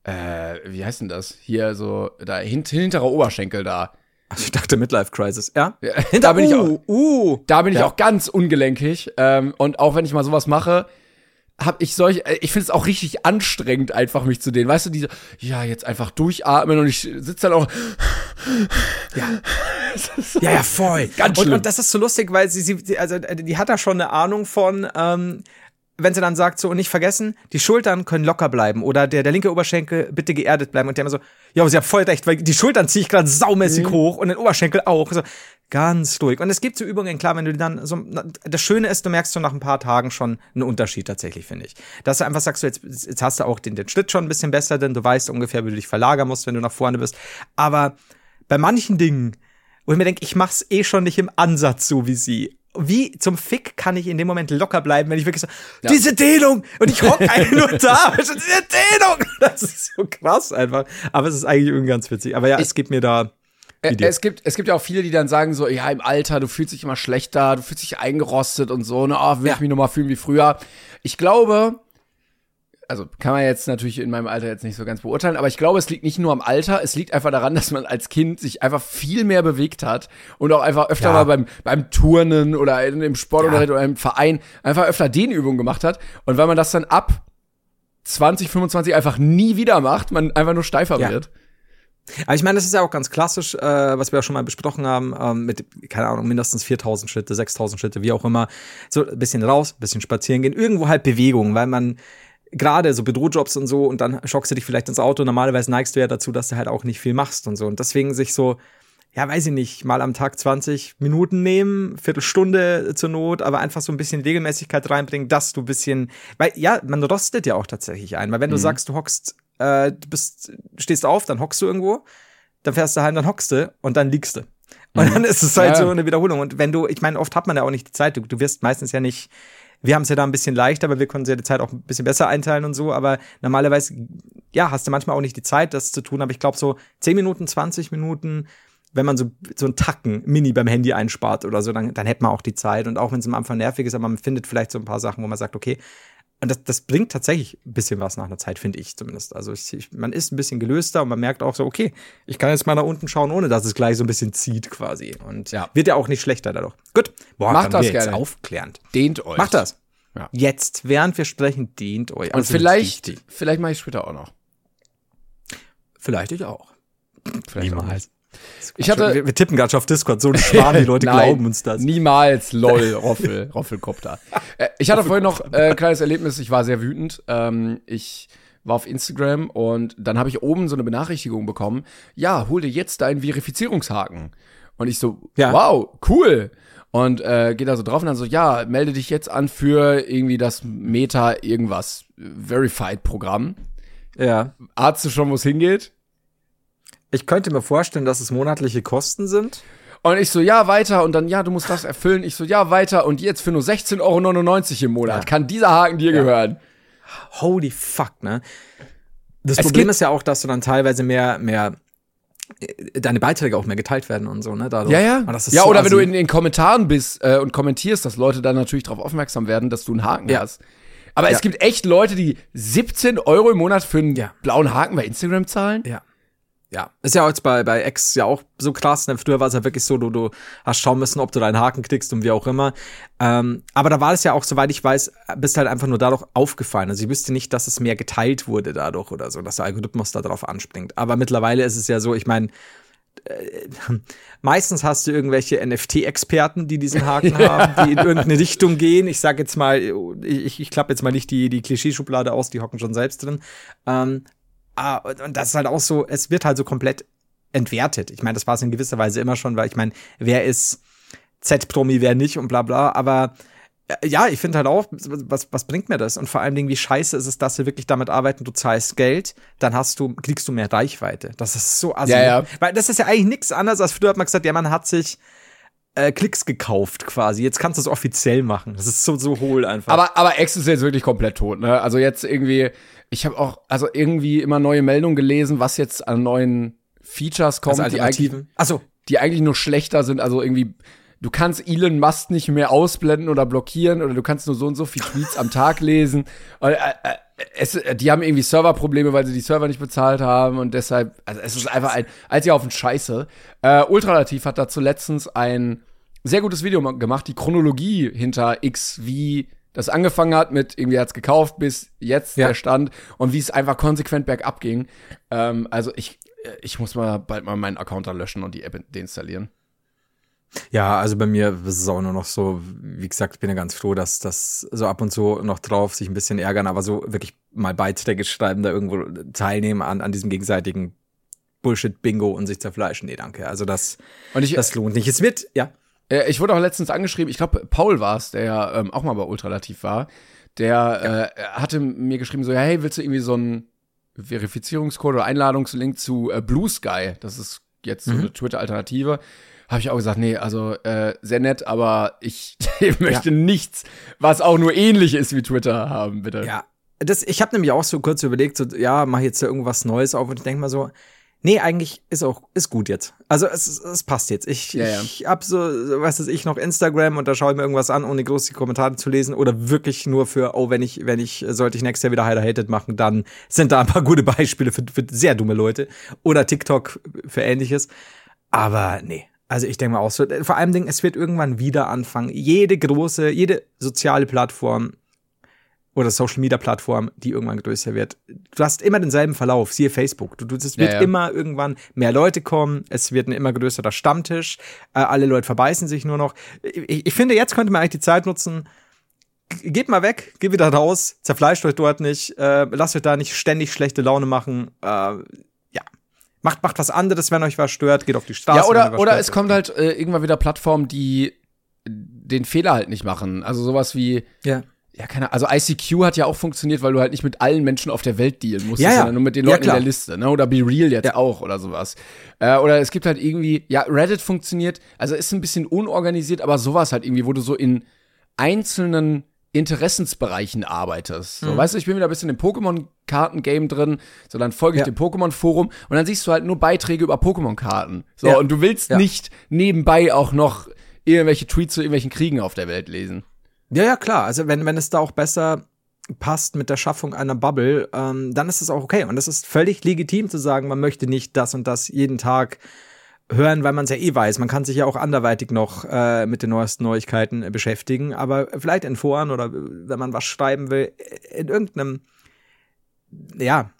äh, wie heißt denn das? Hier so, da hint, hinterer Oberschenkel da. Also ich dachte Midlife Crisis. Ja. Ja, da bin ich auch, Uh, da bin ich Ja. auch ganz ungelenkig. Ähm, und auch wenn ich mal sowas mache, hab ich solch, äh, ich finde es auch richtig anstrengend, einfach mich zu dehnen. Weißt du, diese, ja, jetzt einfach durchatmen und ich sitze dann auch, Ja, ja, voll. Ganz und, schlimm. und das ist so lustig, weil sie, sie, sie- also äh, die hat da schon eine Ahnung von, ähm, wenn sie dann sagt so und nicht vergessen, die Schultern können locker bleiben oder der, der linke Oberschenkel bitte geerdet bleiben und der immer so, ja, aber sie hat voll recht, weil die Schultern ziehe ich gerade saumäßig hoch und den Oberschenkel auch. So, ganz ruhig. Und es gibt so Übungen, klar, wenn du dann so, das Schöne ist, du merkst so nach ein paar Tagen schon einen Unterschied tatsächlich, finde ich. Dass du einfach sagst, so, jetzt, jetzt hast du auch den, den Schritt schon ein bisschen besser, denn du weißt ungefähr, wie du dich verlagern musst, wenn du nach vorne bist. Aber bei manchen Dingen, wo ich mir denke, ich mach's eh schon nicht im Ansatz so wie sie. Wie zum Fick kann ich in dem Moment locker bleiben, wenn ich wirklich so, ja. diese Dehnung! Und ich hock einfach nur da, diese Dehnung! Das ist so krass einfach. Aber es ist eigentlich irgendwie ganz witzig. Aber ja, ich, es gibt mir da. Es gibt, es gibt ja auch viele, die dann sagen so, ja, im Alter, du fühlst dich immer schlechter, du fühlst dich eingerostet und so, ne, oh, will ja. ich mich nochmal fühlen wie früher. Ich glaube, also kann man jetzt natürlich in meinem Alter jetzt nicht so ganz beurteilen, aber ich glaube, es liegt nicht nur am Alter, es liegt einfach daran, dass man als Kind sich einfach viel mehr bewegt hat und auch einfach öfter ja. mal beim, beim Turnen oder im Sportunterricht ja. oder im Verein einfach öfter Dehnübungen gemacht hat. Und weil man das dann ab 20, 25 einfach nie wieder macht, man einfach nur steifer ja. wird. Aber ich meine, das ist ja auch ganz klassisch, äh, was wir auch schon mal besprochen haben, ähm, mit, keine Ahnung, mindestens 4000 Schritte, 6000 Schritte, wie auch immer. So ein bisschen raus, ein bisschen spazieren gehen, irgendwo halt Bewegung, weil man gerade so Bürojobs und so und dann schockst du dich vielleicht ins Auto. Normalerweise neigst du ja dazu, dass du halt auch nicht viel machst und so. Und deswegen sich so, ja, weiß ich nicht, mal am Tag 20 Minuten nehmen, Viertelstunde zur Not, aber einfach so ein bisschen Regelmäßigkeit reinbringen, dass du ein bisschen, weil ja, man rostet ja auch tatsächlich ein, weil wenn mhm. du sagst, du hockst, äh, du bist, stehst auf, dann hockst du irgendwo, dann fährst du heim, dann hockst du und dann liegst du. Und mhm. dann ist es halt ja. so eine Wiederholung. Und wenn du, ich meine, oft hat man ja auch nicht die Zeit, du, du wirst meistens ja nicht wir haben es ja da ein bisschen leichter, weil wir konnten ja die Zeit auch ein bisschen besser einteilen und so. Aber normalerweise, ja, hast du manchmal auch nicht die Zeit, das zu tun. Aber ich glaube, so 10 Minuten, 20 Minuten, wenn man so, so einen Tacken Mini beim Handy einspart oder so, dann, dann hätte man auch die Zeit. Und auch wenn es am Anfang nervig ist, aber man findet vielleicht so ein paar Sachen, wo man sagt, okay, und das, das bringt tatsächlich ein bisschen was nach einer Zeit, finde ich zumindest. Also ich, ich, man ist ein bisschen gelöster und man merkt auch so, okay, ich kann jetzt mal nach unten schauen, ohne dass es gleich so ein bisschen zieht quasi. Und ja. wird ja auch nicht schlechter dadurch. Gut, boah, macht das gerne. aufklärend. Dehnt euch. Macht das. Ja. Jetzt, während wir sprechen, dehnt euch. Also Und vielleicht, vielleicht mache ich später auch noch. Vielleicht ich auch. Vielleicht Niemals. Ich hatte, wir, wir tippen gerade schon auf Discord, so ein Schwan, die Leute Nein, glauben uns das. Niemals, lol, Roffel, Roffelkopter. Äh, ich hatte vorhin noch äh, ein kleines Erlebnis, ich war sehr wütend. Ähm, ich war auf Instagram und dann habe ich oben so eine Benachrichtigung bekommen, ja, hol dir jetzt deinen Verifizierungshaken. Und ich so, ja. wow, cool. Und äh, geht da so drauf und dann so, ja, melde dich jetzt an für irgendwie das Meta irgendwas Verified Programm. Ja. Ahnst du schon, wo es hingeht? Ich könnte mir vorstellen, dass es monatliche Kosten sind. Und ich so, ja, weiter. Und dann, ja, du musst das erfüllen. Ich so, ja, weiter. Und jetzt für nur 16,99 Euro im Monat ja. kann dieser Haken dir ja. gehören. Holy fuck, ne? Das es Problem ist ja auch, dass du dann teilweise mehr, mehr äh, deine Beiträge auch mehr geteilt werden und so, ne? Dadurch. Ja, ja. ja, so oder wenn du in den Kommentaren bist äh, und kommentierst, dass Leute dann natürlich darauf aufmerksam werden, dass du einen Haken ja. hast. Aber ja. es gibt echt Leute, die 17 Euro im Monat für einen blauen Haken bei Instagram zahlen. Ja. Ja, ist ja jetzt bei, bei X ja auch so krass. Ne? Früher war es ja wirklich so, du, du hast schauen müssen, ob du deinen Haken kriegst und wie auch immer. Ähm, aber da war es ja auch, soweit ich weiß, bist halt einfach nur dadurch aufgefallen. Also ich wüsste nicht, dass es mehr geteilt wurde dadurch oder so, dass der Algorithmus da drauf anspringt. Aber mittlerweile ist es ja so, ich meine, äh, meistens hast du irgendwelche NFT-Experten, die diesen Haken haben, die in irgendeine Richtung gehen. Ich sag jetzt mal, ich, ich klappe jetzt mal nicht die, die Klischeeschublade aus, die hocken schon selbst drin. Ähm, Ah, und das ist halt auch so, es wird halt so komplett entwertet. Ich meine, das war es in gewisser Weise immer schon, weil ich meine, wer ist Z-Promi, wer nicht und bla bla, aber äh, ja, ich finde halt auch, was, was bringt mir das? Und vor allen Dingen, wie scheiße ist es, dass wir wirklich damit arbeiten, du zahlst Geld, dann hast du, kriegst du mehr Reichweite. Das ist so assi. Ja, ja. Weil das ist ja eigentlich nichts anderes, als früher hat man gesagt, ja, man hat sich äh, Klicks gekauft quasi. Jetzt kannst du es offiziell machen. Das ist so, so hohl einfach. Aber, aber X ist jetzt wirklich komplett tot, ne? Also jetzt irgendwie, ich habe auch, also irgendwie immer neue Meldungen gelesen, was jetzt an neuen Features kommt, also die eigentlich, so. die eigentlich nur schlechter sind. Also irgendwie, du kannst Elon Musk nicht mehr ausblenden oder blockieren oder du kannst nur so und so viele Tweets am Tag lesen. Und, äh, äh, es, die haben irgendwie Serverprobleme, weil sie die Server nicht bezahlt haben und deshalb, also es ist einfach ein, als ja auf den Scheiße. Äh, Ultralativ hat dazu letztens ein sehr gutes Video gemacht, die Chronologie hinter X, wie das angefangen hat mit irgendwie hat's gekauft bis jetzt ja. der Stand und wie es einfach konsequent bergab ging. Ähm, also ich, ich muss mal bald mal meinen Account da löschen und die App deinstallieren. Ja, also bei mir ist es auch nur noch so, wie gesagt, ich bin ja ganz froh, dass das so ab und zu noch drauf sich ein bisschen ärgern, aber so wirklich mal Beiträge schreiben, da irgendwo teilnehmen an, an diesem gegenseitigen Bullshit-Bingo und sich zerfleischen. Nee, danke. Also das, und ich, das lohnt nicht. Es wird, ja. Äh, ich wurde auch letztens angeschrieben, ich glaube, Paul war es, der ja ähm, auch mal bei Ultralativ war. Der ja. äh, hatte mir geschrieben, so, ja, hey, willst du irgendwie so einen Verifizierungscode oder Einladungslink zu äh, Blue Sky? Das ist jetzt so mhm. eine Twitter-Alternative. Habe ich auch gesagt, nee, also äh, sehr nett, aber ich möchte ja. nichts, was auch nur ähnlich ist wie Twitter haben, bitte. Ja, das, ich habe nämlich auch so kurz überlegt, so, ja, mach jetzt irgendwas Neues auf und ich denke mal so, nee, eigentlich ist auch, ist gut jetzt. Also es, es passt jetzt. Ich, ja, ja. ich hab so, was weiß ich, noch Instagram und da schaue ich mir irgendwas an, ohne groß die Kommentare zu lesen oder wirklich nur für, oh, wenn ich, wenn ich, sollte ich nächstes Jahr wieder Hider Hated machen, dann sind da ein paar gute Beispiele für, für sehr dumme Leute oder TikTok für ähnliches. Aber nee, also ich denke mal auch so, vor allem Dingen, es wird irgendwann wieder anfangen. Jede große, jede soziale Plattform oder Social Media Plattform, die irgendwann größer wird. Du hast immer denselben Verlauf, siehe Facebook. Du, du, es wird ja, ja. immer irgendwann mehr Leute kommen, es wird ein immer größerer Stammtisch, äh, alle Leute verbeißen sich nur noch. Ich, ich, finde, jetzt könnte man eigentlich die Zeit nutzen, geht mal weg, geht wieder raus, zerfleischt euch dort nicht, äh, lasst euch da nicht ständig schlechte Laune machen. Äh. Macht, macht was anderes, wenn euch was stört, geht auf die Straße. Ja, oder, oder es kommt halt äh, irgendwann wieder Plattformen, die den Fehler halt nicht machen. Also sowas wie, ja ja, keine Also ICQ hat ja auch funktioniert, weil du halt nicht mit allen Menschen auf der Welt dealen musstest, ja, ja. sondern nur mit den Leuten ja, in der Liste, ne? Oder Be Real jetzt ja. auch oder sowas. Äh, oder es gibt halt irgendwie, ja, Reddit funktioniert, also ist ein bisschen unorganisiert, aber sowas halt irgendwie, wo du so in einzelnen Interessensbereichen arbeitest. So, mhm. weißt du, ich bin wieder ein bisschen im Pokémon-Karten-Game drin, so dann folge ich dem Pokémon-Forum und dann siehst du halt nur Beiträge über Pokémon-Karten. So, und du willst nicht nebenbei auch noch irgendwelche Tweets zu irgendwelchen Kriegen auf der Welt lesen. Ja, ja, klar. Also wenn, wenn es da auch besser passt mit der Schaffung einer Bubble, ähm, dann ist es auch okay. Und es ist völlig legitim zu sagen, man möchte nicht das und das jeden Tag hören, weil man es ja eh weiß. Man kann sich ja auch anderweitig noch äh, mit den neuesten Neuigkeiten äh, beschäftigen, aber vielleicht in Foren oder wenn man was schreiben will, in irgendeinem, ja,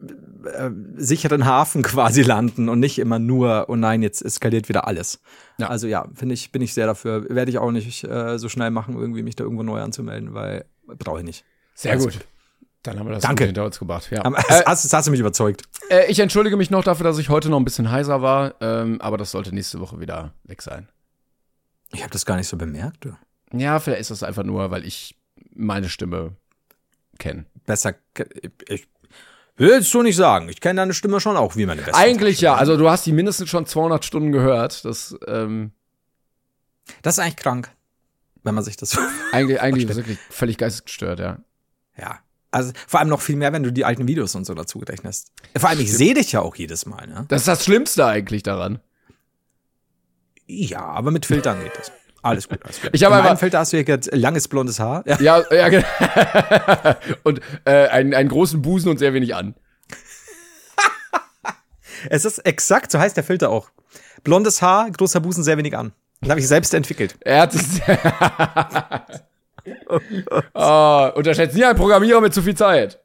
äh, sicheren Hafen quasi landen und nicht immer nur, oh nein, jetzt eskaliert wieder alles. Ja. Also ja, finde ich, bin ich sehr dafür. Werde ich auch nicht äh, so schnell machen, irgendwie mich da irgendwo neu anzumelden, weil brauche ich nicht. Sehr also, gut. Dann haben wir das Danke. hinter uns gebracht. Ja. Äh, hast, hast, du mich überzeugt. Äh, ich entschuldige mich noch dafür, dass ich heute noch ein bisschen heiser war, ähm, aber das sollte nächste Woche wieder weg sein. Ich habe das gar nicht so bemerkt. Du. Ja, vielleicht ist das einfach nur, weil ich meine Stimme kenne. Besser, ich Willst du nicht sagen. Ich kenne deine Stimme schon auch wie meine beste. Eigentlich ja. Also du hast die mindestens schon 200 Stunden gehört. Das, ähm das ist eigentlich krank, wenn man sich das Eigentlich, eigentlich wirklich völlig geistesgestört, ja. Ja. Also vor allem noch viel mehr, wenn du die alten Videos und so dazu rechnest. Vor allem, ich sehe dich ja auch jedes Mal, ne? Das ist das Schlimmste eigentlich daran. Ja, aber mit Filtern geht das. Alles gut, alles gut. Ich habe einfach Filter hast du hier langes blondes Haar. Ja, ja, ja genau. und äh, einen, einen großen Busen und sehr wenig an. es ist exakt, so heißt der Filter auch. Blondes Haar, großer Busen, sehr wenig an. Den habe ich selbst entwickelt. Er hat es. oh, unterschätzt nie einen Programmierer mit zu viel Zeit.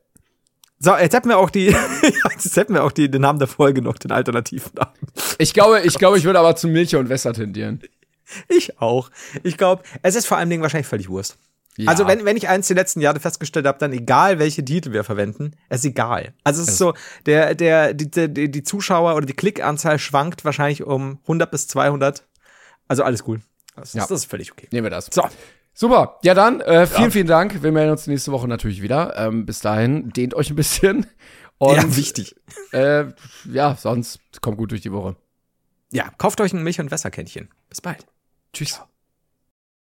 So, jetzt hätten wir auch die, jetzt hätten wir auch die, den Namen der Folge noch, den alternativen Namen. Ich glaube, ich glaube, ich würde aber zu Milch und Wässer tendieren. Ich auch. Ich glaube, es ist vor allem Dingen wahrscheinlich völlig Wurst. Ja. Also wenn, wenn ich eins die letzten Jahre festgestellt habe, dann egal welche Titel wir verwenden, es ist egal. Also es ist so, der, der, die, die, die Zuschauer oder die Klickanzahl schwankt wahrscheinlich um 100 bis 200. Also alles cool. Das, ja. das ist völlig okay. Nehmen wir das. So. Super. Ja, dann, äh, vielen, ja. vielen Dank. Wir melden uns nächste Woche natürlich wieder. Ähm, bis dahin, dehnt euch ein bisschen. Und, ja, wichtig. Äh, ja, sonst kommt gut durch die Woche. Ja, kauft euch ein Milch- und Wässerkännchen. Bis bald. Tschüss.